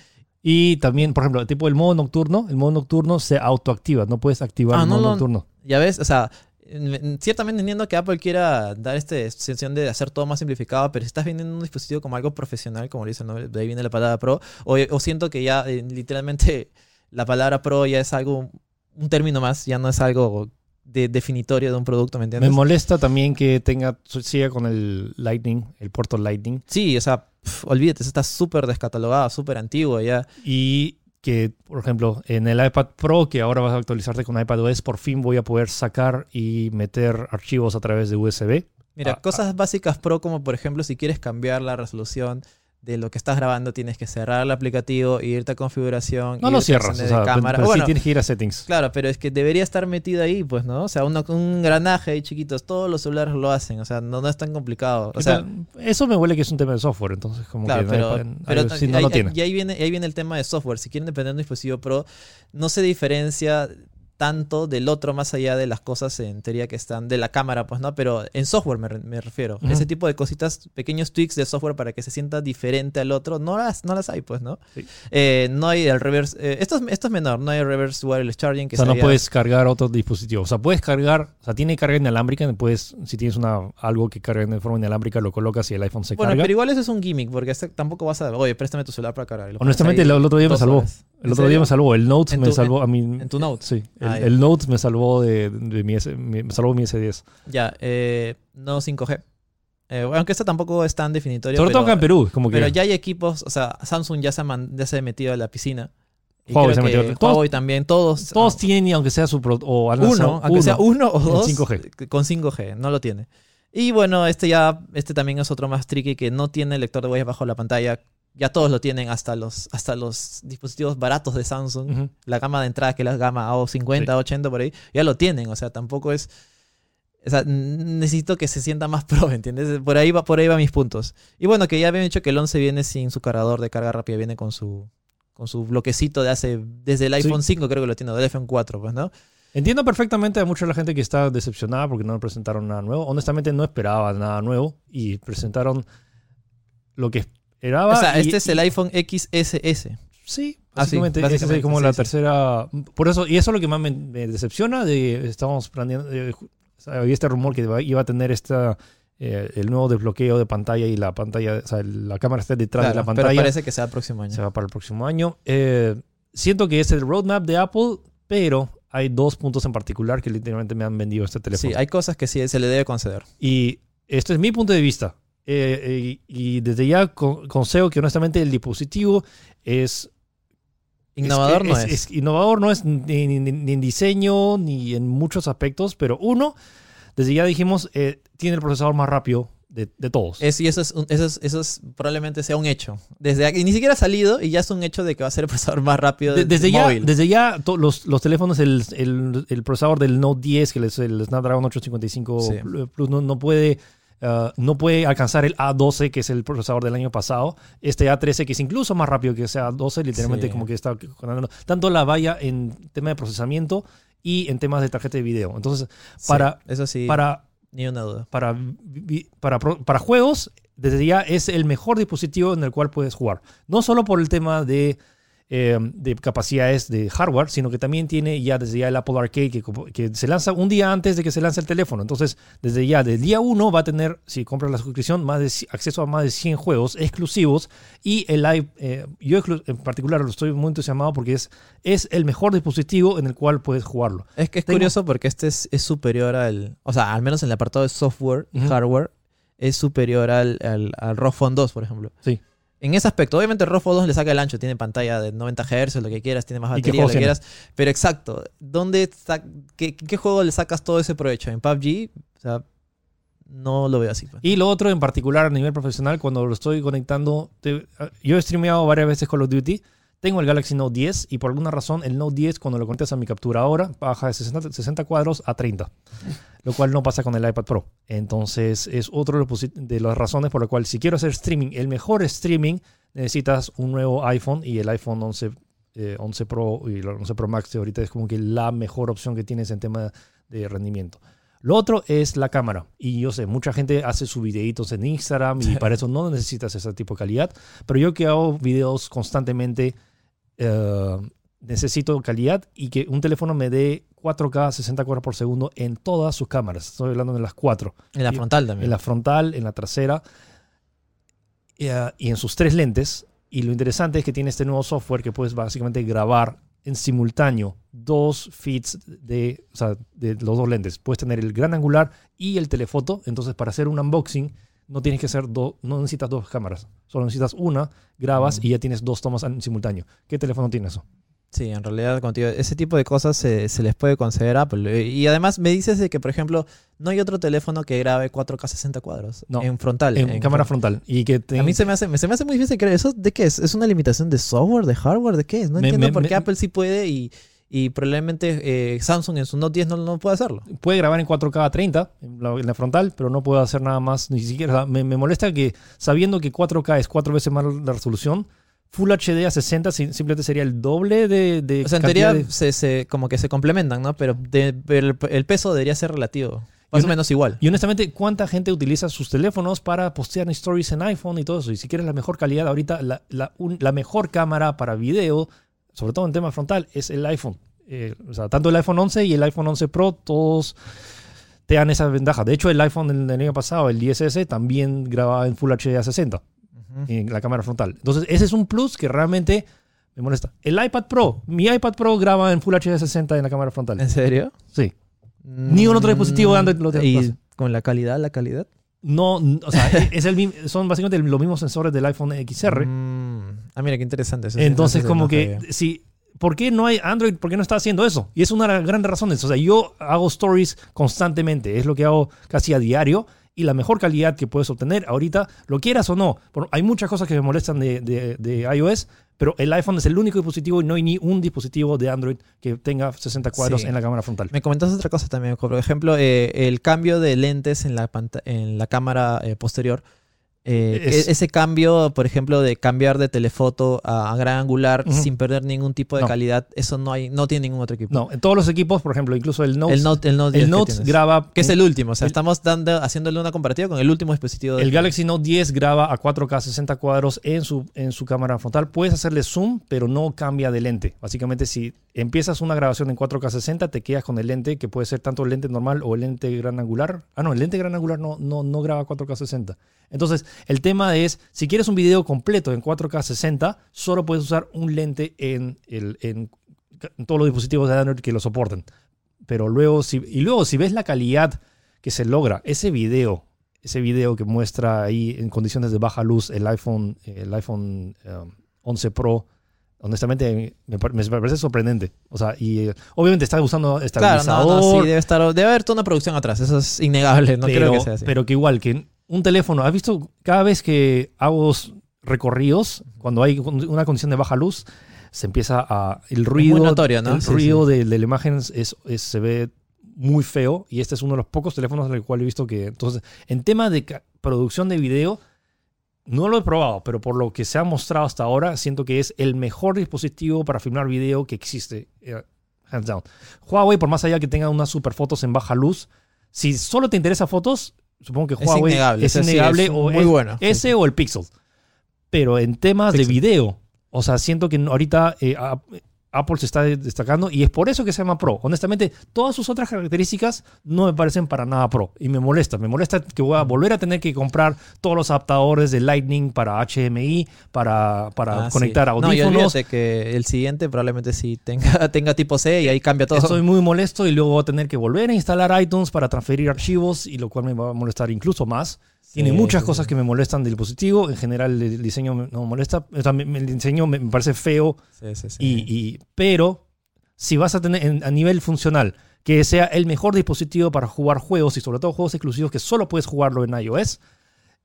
Y también, por ejemplo, tipo el modo nocturno. El modo nocturno se autoactiva. No puedes activar Ah, el no modo lo- nocturno. Ya ves, o sea, en- ciertamente entiendo que Apple quiera dar esta extensión de hacer todo más simplificado, pero si estás vendiendo un dispositivo como algo profesional, como le dice el nombre, de ahí viene la palabra pro, o, o siento que ya eh, literalmente la palabra pro ya es algo, un término más, ya no es algo de- definitorio de un producto, ¿me Me entiendes? molesta también que tenga siga con el Lightning, el puerto Lightning. sí, o sea, pf, olvídate, eso está súper descatalogado, súper antiguo ya. Y que, por ejemplo, en el iPad Pro, que ahora vas a actualizarte con iPadOS, por fin voy a poder sacar y meter archivos a través de USB. Mira, Ah, cosas básicas pro como por ejemplo si quieres cambiar la resolución de lo que estás grabando tienes que cerrar el aplicativo, irte a configuración, No lo cierras, o sea, pero- cámara. pero sí Bueno, tienes que ir a settings. Claro, pero es que debería estar metido ahí, pues, ¿no? O sea, uno- un engranaje ahí chiquitos, todos los celulares lo hacen, o sea, no, no es tan complicado. O ¿Qué sea? Eso me huele que es un tema de software, entonces como claro, que no pero, pueden- pero algo así no lo tiene. y ahí viene, ahí viene el tema de software. Si quieren depender de un dispositivo Pro, no se diferencia tanto del otro más allá de las cosas en teoría que están de la cámara, pues, ¿no? Pero en software me, me refiero. Ese tipo de cositas, pequeños tweaks de software para que se sienta diferente al otro, no las, no las hay, pues, ¿no? Sí. Eh, no hay el reverse, eh, esto, es, esto es menor, no hay reverse wireless charging. Que o sea, no puedes cargar otro dispositivo. O sea, puedes cargar, o sea, tiene carga inalámbrica, puedes, si tienes una, algo que carga de forma inalámbrica, lo colocas y el iPhone se Bueno, carga. pero igual eso es un gimmick, porque este- tampoco vas a, oye, préstame tu celular para cargar. Honestamente, el, el otro día me salvó. El ¿En otro día me salvó. El Note ¿En me salvó a mí. en tu Note? Sí, el, Ah, ya. el Note me salvó de, de mi, S- me salvó mi S10. Ya, eh, no 5G. Eh, aunque esto tampoco es tan definitorio. Sobre todo acá en Perú, como que Pero ya hay equipos, o sea, Samsung ya se ha, man- ya se ha metido a la piscina. Y Huawei creo se que. Todos- Huawei también, todos. todos ah, tienen, aunque sea su pro- o han lanzado uno, aunque sea uno o dos. 5G. Con 5G, no lo tiene. Y bueno, este ya, este también es otro más tricky que no tiene lector de huellas bajo la pantalla. Ya todos lo tienen, hasta los, hasta los dispositivos baratos de Samsung. La gama de entrada, que es la gama o 50, 80 por ahí, ya lo tienen. O sea, tampoco es. O sea, necesito que se sienta más pro, ¿entiendes? Por ahí va, por ahí va mis puntos. Y bueno, que ya habían dicho que el 11 viene sin su cargador de carga rápida, viene con su con su bloquecito de hace desde el Sí. iPhone 5 creo que lo tiene, o del iPhone 4, pues, ¿no? Entiendo perfectamente a mucha la gente que está decepcionada porque no presentaron nada nuevo. Honestamente no esperaba nada nuevo y presentaron lo que o sea, y- este es el iPhone XSS. Sí, Ah, sí, básicamente, esa es básicamente, como sí, la sí. tercera. Por eso, y eso es lo que más me, me decepciona. De, estamos planeando. eh, había este rumor que iba- a tener esta, eh, el nuevo desbloqueo de pantalla y la pantalla, o sea, la cámara está detrás de Claro, la pero pantalla. parece que sea el próximo año. Se va para el próximo año. Eh, siento que es el roadmap de Apple, pero hay dos puntos en particular que literalmente me han vendido este teléfono. Sí, hay cosas que sí se le debe conceder. Y este es mi punto de vista. Eh, y desde ya con- concedo que honestamente el dispositivo es Innovador es, no es- es. es innovador no es ni, ni- ni en diseño ni en muchos aspectos, pero uno, desde ya dijimos, eh, tiene el procesador más rápido de, de todos. Es, y eso es, eso, es, eso es probablemente sea un hecho. Desde aquí, ni siquiera ha salido y ya es un hecho de que va a ser el procesador más rápido De- de, desde, ya, móvil. desde ya to- los, los teléfonos, el, el- el procesador del Note 10, que es el Snapdragon 855 Sí. Plus, no, no puede, ah, no puede alcanzar el A12, que es el procesador del año pasado. Este A13, que es incluso más rápido que ese A12, literalmente Sí. como que está tanto la valla en tema de procesamiento y en temas de tarjeta de video. Entonces, Sí, para, eso sí, para, ni una duda. para, para, para juegos, desde ya es el mejor dispositivo en el cual puedes jugar. No solo por el tema de eh, de capacidades de hardware, sino que también tiene ya desde ya el Apple Arcade que, que se lanza un día antes de que se lance el teléfono. Entonces, desde ya, del día 1 va a tener, si compras la suscripción, más de, acceso a más de 100 juegos exclusivos y el live, eh, yo en particular lo estoy muy entusiasmado porque es, es el mejor dispositivo en el cual puedes jugarlo. Es que es Tengo- curioso porque este es, es superior al. O sea, al menos en el apartado de software y hardware, es superior al, al, al ROG Phone 2, por ejemplo. Sí. En ese aspecto, obviamente Phone 2 le saca el ancho, tiene pantalla de 90 Hz, lo que quieras, tiene más ¿Y qué batería, lo que quieras. Pero exacto, ¿dónde qué, qué juego le sacas todo ese provecho? ¿En PUBG? O sea, no lo veo así. pues. Y lo otro en particular a nivel profesional, cuando lo estoy conectando, te- yo he streameado varias veces Call of Duty, tengo el Galaxy Note 10 y por alguna razón el Note 10 cuando lo conectas a mi capturadora baja de 60, 60 cuadros a 30, lo cual no pasa con el iPad Pro. Entonces es otro de las razones por la cual si quiero hacer streaming, el mejor streaming, necesitas un nuevo iPhone y el iPhone 11, eh, 11 Pro y el 11 Pro Max de ahorita es como que la mejor opción que tienes en tema de rendimiento. Lo otro es la cámara. Y yo sé, mucha gente hace sus videitos en Instagram y para eso no necesitas ese tipo de calidad. Pero yo que hago videos constantemente, eh, necesito calidad y que un teléfono me dé 4K 60 cuadros por segundo en todas sus cámaras. Estoy hablando de las cuatro. En la y- frontal también. En la frontal, en la trasera eh, y en sus tres lentes. Y lo interesante es que tiene este nuevo software que puedes básicamente grabar en simultáneo dos feeds de, o sea, de los dos lentes. Puedes tener el gran angular y el telefoto. Entonces, para hacer un unboxing, no tienes que hacer dos, no necesitas dos cámaras. Solo necesitas una, grabas Mm. y ya tienes dos tomas en simultáneo. ¿Qué teléfono tiene eso? Sí, en realidad, contigo, ese tipo de cosas se, se les puede conceder a Apple. Y además me dices de que, por ejemplo, no hay otro teléfono que grabe 4K 60 cuadros. No. En frontal. En, cámara front- frontal. Y que te- A mí se me, hace, se me hace muy difícil creer. ¿Eso de qué es? ¿Es una limitación de software, de hardware? ¿De qué es? No Me- entiendo me- por qué Apple sí puede y, y probablemente eh, Samsung en su Note 10 no, no puede hacerlo. puede grabar en 4K a 30 en la, en la frontal, pero no puede hacer nada más, ni siquiera. o sea, me, me molesta que sabiendo que 4K es cuatro veces más la resolución, Full HD a 60 si- simplemente sería el doble de. de O sea, en teoría de- se, se- como que se complementan, ¿no? Pero, de- el, el peso debería ser relativo. Más o menos igual. Y honestamente, ¿cuánta gente utiliza sus teléfonos para postear stories en iPhone y todo eso? Y si quieres la mejor calidad, ahorita la, la- un- la mejor cámara para video, sobre todo en tema frontal, es el iPhone. Eh, o sea, tanto el iPhone 11 y el iPhone 11 Pro, todos te dan esa ventaja. De hecho, el iPhone del, año pasado, el 10S, también grababa en Full HD a 60 Ujú. en la cámara frontal. Entonces, ese es un plus que realmente me molesta. El iPad Pro, mi iPad Pro graba en Full HD 60 en la cámara frontal. ¿En serio? Sí. Ningún otro dispositivo de Android lo ¿Y con la calidad, la calidad? No, o sea, es el, son básicamente los mismos sensores del iPhone XR. Mm. Ah, mira, qué interesante. eso Entonces, eso como que, sabía. si, ¿por qué no hay Android? ¿Por qué no está haciendo eso? Y es una de las grandes razones. O sea, yo hago stories constantemente, es lo que hago casi a diario. Y la mejor calidad que puedes obtener ahorita, lo quieras o no. Hay muchas cosas que me molestan de, de- de iOS, pero el iPhone es el único dispositivo y no hay ni un dispositivo de Android que tenga 60 cuadros Sí. en la cámara frontal. Me comentas otra cosa también. Por ejemplo, eh, el cambio de lentes en la, en la cámara eh, posterior. Eh, Es- e- ese cambio, por ejemplo, de cambiar de telefoto a, gran angular sin perder ningún tipo de No. calidad, eso no hay, no tiene ningún otro equipo. No, en todos los equipos, por ejemplo, incluso el Note, el Note, el Note, 10 el que Note tienes. graba que es el último. O sea, el- estamos dando, haciéndole una comparativa con el último dispositivo. de- El Galaxy Note 10 graba a 4K 60 cuadros en su, en su cámara frontal. Puedes hacerle zoom, pero no cambia de lente. Básicamente, si empiezas una grabación en 4K 60, te quedas con el lente, que puede ser tanto el lente normal o el lente gran angular. Ah, no, el lente gran angular no, no, no graba 4K 60. Entonces, el tema es, si quieres un video completo en 4K 60, solo puedes usar un lente en, el, en, todos los dispositivos de Android que lo soporten. Pero luego, si, y luego, si ves la calidad que se logra, ese video ese video que muestra ahí en condiciones de baja luz el iPhone, el iPhone um, 11 Pro, honestamente me, me parece sorprendente. O sea, y eh, obviamente está usando Claro, estabilizador, no, no, sí, debe estar, debe haber toda una producción atrás, eso es innegable, no pero, creo que sea así. pero que igual que un teléfono, ¿has visto cada vez que hago recorridos, cuando hay una condición de baja luz, se empieza a el ruido, notorio, ¿no? el Sí, ruido sí. De, de la imagen es, es- se ve muy feo y este es uno de los pocos teléfonos en el cual he visto que entonces en tema de producción de video no lo he probado, pero por lo que se ha mostrado hasta ahora, siento que es el mejor dispositivo para filmar video que existe. eh, hands down. Huawei, por más allá que tenga unas super fotos en baja luz, si solo te interesa fotos, supongo que Es Huawei es, innegable, innegable es o muy es- bueno. ese o el Pixel. Pero en temas de video, O sea, siento que ahorita eh, Apple se está destacando y es por eso que se llama Pro. Honestamente, todas sus otras características no me parecen para nada Pro y me molesta. Me molesta que voy a volver a tener que comprar todos los adaptadores de Lightning para HDMI, para, para Ah, sí. conectar No, y audífonos. que el siguiente probablemente sí tenga, tenga tipo C y ahí cambia todo. Estoy muy molesto y luego voy a tener que volver a instalar iTunes para transferir archivos y lo cual me va a molestar incluso más. Tiene Sí, muchas sí, cosas que me molestan del dispositivo. En general el diseño me- no me molesta. O sea, me- me- el diseño me parece feo Sí. Y, y- pero si vas a tener en- a nivel funcional que sea el mejor dispositivo para jugar juegos y sobre todo juegos exclusivos que solo puedes jugarlo en iOS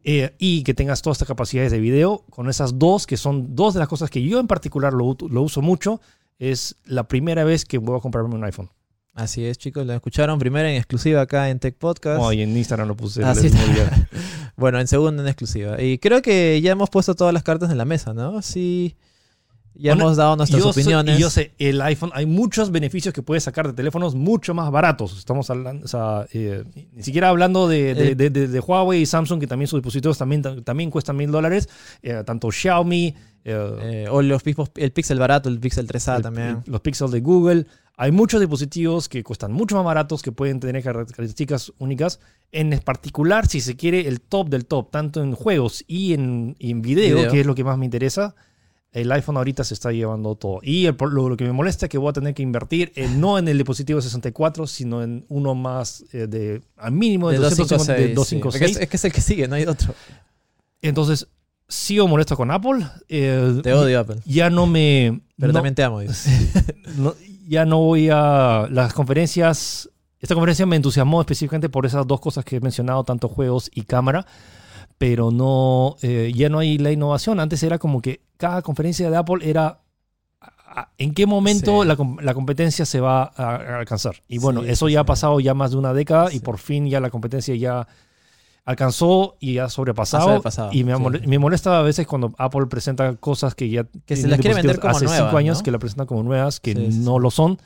eh, y que tengas todas estas capacidades de video, con esas dos, que son dos de las cosas que yo en particular lo, lo uso mucho, es la primera vez que voy a comprarme un iPhone. Así es, chicos. Lo escucharon primero en exclusiva acá en Tech Podcast. Oh, y en Instagram lo puse. Así mismo día. Bueno, en segunda en exclusiva. Y creo que ya hemos puesto todas las cartas en la mesa, ¿no? Sí. Ya Bueno, hemos dado nuestras Yo sé- opiniones. y yo sé, el iPhone, hay muchos beneficios que puedes sacar de teléfonos mucho más baratos. Estamos hablando, o sea, eh, ni siquiera hablando de, de- Huawei y Samsung, que también sus dispositivos también, también cuestan mil dólares. Eh, tanto Xiaomi, eh, Eh, o los el Pixel barato, el Pixel 3A el- también. el- los Pixels de Google. Hay muchos dispositivos que cuestan mucho más baratos, que pueden tener características únicas. En particular, si se quiere el top del top, tanto en juegos y en, y en video, Video. que es lo que más me interesa, el iPhone ahorita se está llevando todo. Y el- lo, lo que me molesta es que voy a tener que invertir en- no en el dispositivo 64, sino en uno más eh, de al mínimo de, de 256. 256. de sí. 256. Porque Es, que es el que sigue, no hay otro. Entonces, sigo molesto con Apple. eh, Te odio, Apple. Ya no me... Pero no- también te amo. no- ya no voy a las conferencias. Esta conferencia me entusiasmó específicamente por esas dos cosas que he mencionado, tanto juegos y cámara, pero no, eh, ya no hay la innovación. Antes era como que cada conferencia de Apple era en qué momento Sí. la, la competencia se va a, a alcanzar. Y bueno, Sí, eso sí, ya ha pasado ya más de una década y por fin ya la competencia ya alcanzó y ha sobrepasado. Ha sobrepasado, y me, sí. me molesta a veces cuando Apple presenta cosas que ya Que se las quiere vender como hace nuevas, cinco años ¿no? que la presentan como nuevas que Sí, no sí. lo son.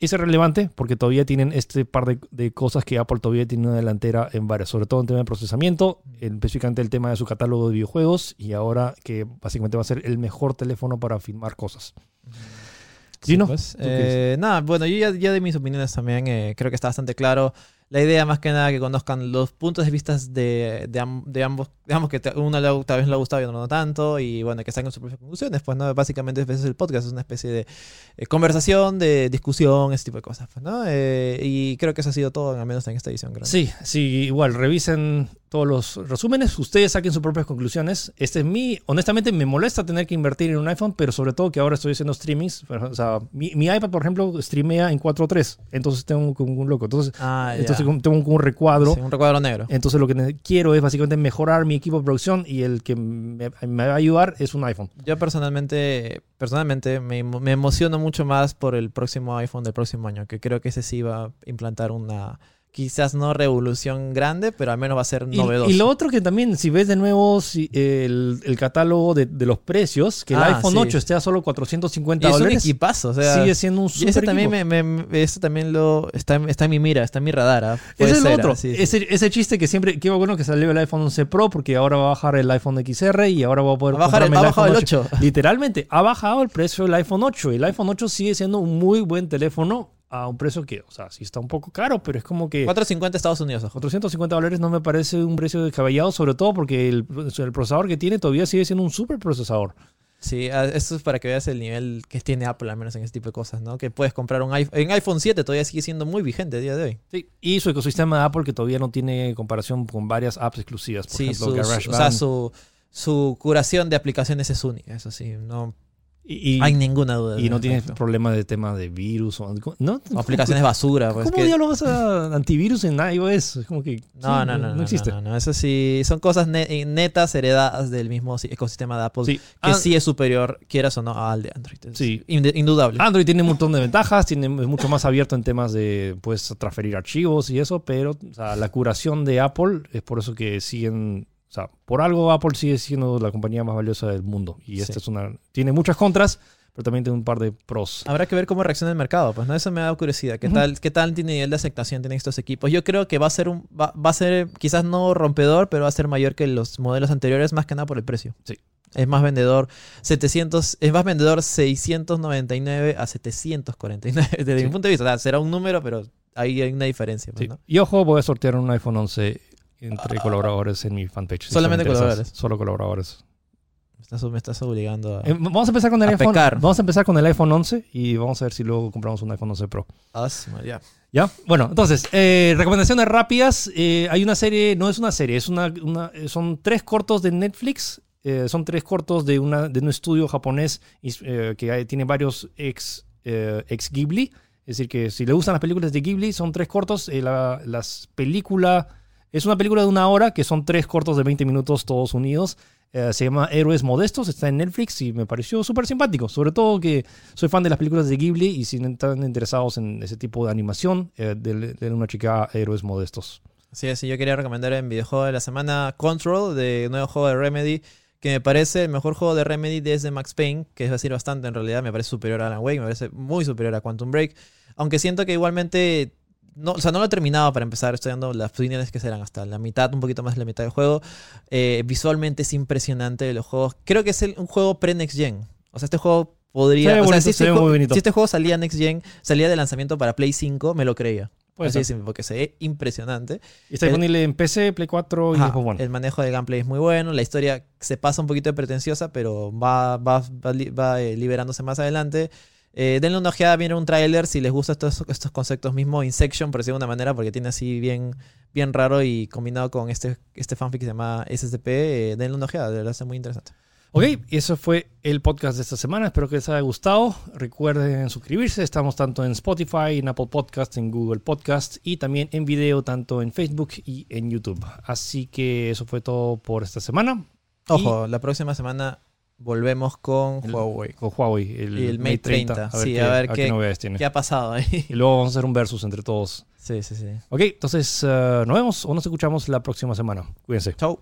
Es relevante porque todavía tienen este par de, de cosas que Apple todavía tiene una delantera en varias, sobre todo en tema de procesamiento, en- específicamente el tema de su catálogo de videojuegos y ahora que básicamente va a ser el mejor teléfono para filmar cosas. Sí, Gino, pues, ¿tú qué eh, nada, bueno, yo ya, ya de mis opiniones también eh, creo que está bastante claro. La idea más que nada que conozcan los puntos de vista de, de, de ambos, digamos que uno le, tal vez le ha gustado y otro no tanto, y bueno, que saquen sus propias conclusiones, pues no, básicamente ese es el podcast, es una especie de eh, conversación, de discusión, ese tipo de cosas, pues, ¿no? Eh, y creo que eso ha sido todo, al menos en esta edición. creo. Sí, sí, igual, revisen todos los resúmenes, ustedes saquen sus propias conclusiones. Este es mi, honestamente me molesta tener que invertir en un iPhone, pero sobre todo que ahora estoy haciendo streamings. O sea, mi, mi iPad, por ejemplo, streamea en 4.3, entonces tengo como un loco. Entonces, Ah, entonces tengo como un recuadro. Sí, un recuadro negro. Entonces lo que quiero es básicamente mejorar mi equipo de producción y el que me, va a ayudar es un iPhone. Yo personalmente, personalmente me, me emociono mucho más por el próximo iPhone del próximo año, que creo que ese sí va a implantar una, quizás no revolución grande, pero al menos va a ser Y, novedoso. y lo otro que también, si ves de nuevo si- el, el catálogo de, de los precios, que el Ah, iPhone sí. 8 esté a solo Y 450 es un dólares, equipazo, o sea, sigue siendo un y super ese también, me, me- eso también lo, está, está en mi mira, está en mi radar. Puede Ese es lo ser, otro. ah, sí, sí. Ese, ese chiste que siempre, qué bueno que salió el iPhone 11 Pro porque ahora va a bajar el iPhone XR y ahora voy a poder Ha bajado el, ha bajado el iPhone 8. Literalmente, ha bajado el precio del iPhone 8. y El iPhone 8 sigue siendo un muy buen teléfono a un precio que, o sea, sí está un poco caro, pero es como que 450 Estados Unidos, ojo. 450 dólares no me parece un precio descabellado, sobre todo porque el, el procesador que tiene todavía sigue siendo un super procesador. Sí, esto es para que veas el nivel que tiene Apple, al menos en este tipo de cosas, ¿no? Que puedes comprar un iPhone. En iPhone 7 todavía sigue siendo muy vigente a día de hoy. Sí. Y su ecosistema de Apple que todavía no tiene comparación con varias apps exclusivas. Por Sí, ejemplo, su, o sea, su, su curación de aplicaciones es única, eso sí, no y, y- hay ninguna duda. y no tiene respecto. problema de tema de virus. O, ¿no? O aplicaciones basura, pues ¿Cómo que- diablos vas a antivirus en iOS? Es como que No, sí, no, no, no, existe. No, no, no, Eso sí, son cosas ne- eh, netas heredadas del mismo si- ecosistema de Apple, Sí. que Ah, sí es superior, quieras o no, al de Android. Es Sí. indudable. Android tiene un montón de ventajas, tiene, es mucho más abierto en temas de pues, transferir archivos y eso, pero o sea, la curación de Apple es por eso que siguen, o sea, por algo Apple sigue siendo la compañía más valiosa del mundo. Y esta Sí. es una, tiene muchas contras, pero también tiene un par de pros. Habrá que ver cómo reacciona el mercado, pues no eso me da curiosidad. ¿Qué tal, qué tal nivel de aceptación tienen estos equipos? Yo creo que va a ser un, va, va a ser quizás no rompedor, pero va a ser mayor que los modelos anteriores, más que nada por el precio. Es más vendedor 700, es más vendedor 699 a 749 desde Sí. mi punto de vista. O sea, será un número, pero ahí hay una diferencia. pues, Sí. ¿no? Y ojo, voy a sortear un iPhone 11 entre colaboradores en mi fanpage. Solamente colaboradores. Solo colaboradores. Me estás, me estás obligando a... Eh, vamos a empezar con el A iPhone. pecar. Vamos a empezar con el iPhone 11 y vamos a ver si luego compramos un iPhone 11 Pro. Ah, madre, ya. ¿Ya? Bueno, entonces, eh, recomendaciones rápidas. Eh, hay una serie, no es una serie, es una, una- son tres cortos de Netflix. Eh, son tres cortos de, una, de un estudio japonés que hay- tiene varios ex, ex Ghibli. Es decir, que si le gustan las películas de Ghibli, son tres cortos. La, las película, es una película de una hora que son tres cortos de 20 minutos todos unidos. Eh, se llama Héroes Modestos, está en Netflix y me pareció súper simpático. Sobre todo que soy fan de las películas de Ghibli y si están interesados en ese tipo de animación, eh, de, una chica Héroes Modestos. Así es, y yo quería recomendar en videojuego de la semana Control, de nuevo juego de Remedy, que me parece el mejor juego de Remedy desde Max Payne, que es decir bastante en realidad, me parece superior a Alan Wake, me parece muy superior a Quantum Break, aunque siento que igualmente, no, o sea, no lo he terminado para empezar, estoy dando las opiniones que serán hasta la mitad, un poquito más de la mitad del juego. Eh, visualmente es impresionante de los juegos, creo que es el- un juego pre-Next Gen, o sea, este juego podría... Se ve o sea, bonito, si, se este ve juego- si este juego salía Next Gen, salía de lanzamiento para Play 5, me lo creía. Puede Así de simple, porque se ve impresionante. Está el- disponible en PC, Play 4 y Xbox One. El manejo del gameplay es muy bueno. La historia se pasa un poquito de pretenciosa, pero va, va, va, eh, liberándose más adelante. Eh, denle una ojeada, viene un tráiler si les gustan estos, estos conceptos mismo. Insection, por decirlo de una manera, porque tiene así bien, bien raro y combinado con este, este fanfic que se llama SSP. eh, denle una ojeada, de verdad es muy interesante. Ok, y eso fue el podcast de esta semana. Espero que les haya gustado. Recuerden suscribirse. Estamos tanto en Spotify, en Apple Podcasts, en Google Podcasts y también en video tanto en Facebook y en YouTube. Así que eso fue todo por esta semana. Ojo, la próxima semana volvemos con El- Huawei. Con Huawei, el, Y el Mate Mate 30. A ver, Sí, qué, a ver qué qué- tiene. ¿Qué ha pasado ahí? Y luego vamos a hacer un versus entre todos. sí, sí, sí. Ok, entonces eh, nos vemos o nos escuchamos la próxima semana. Cuídense. Chau.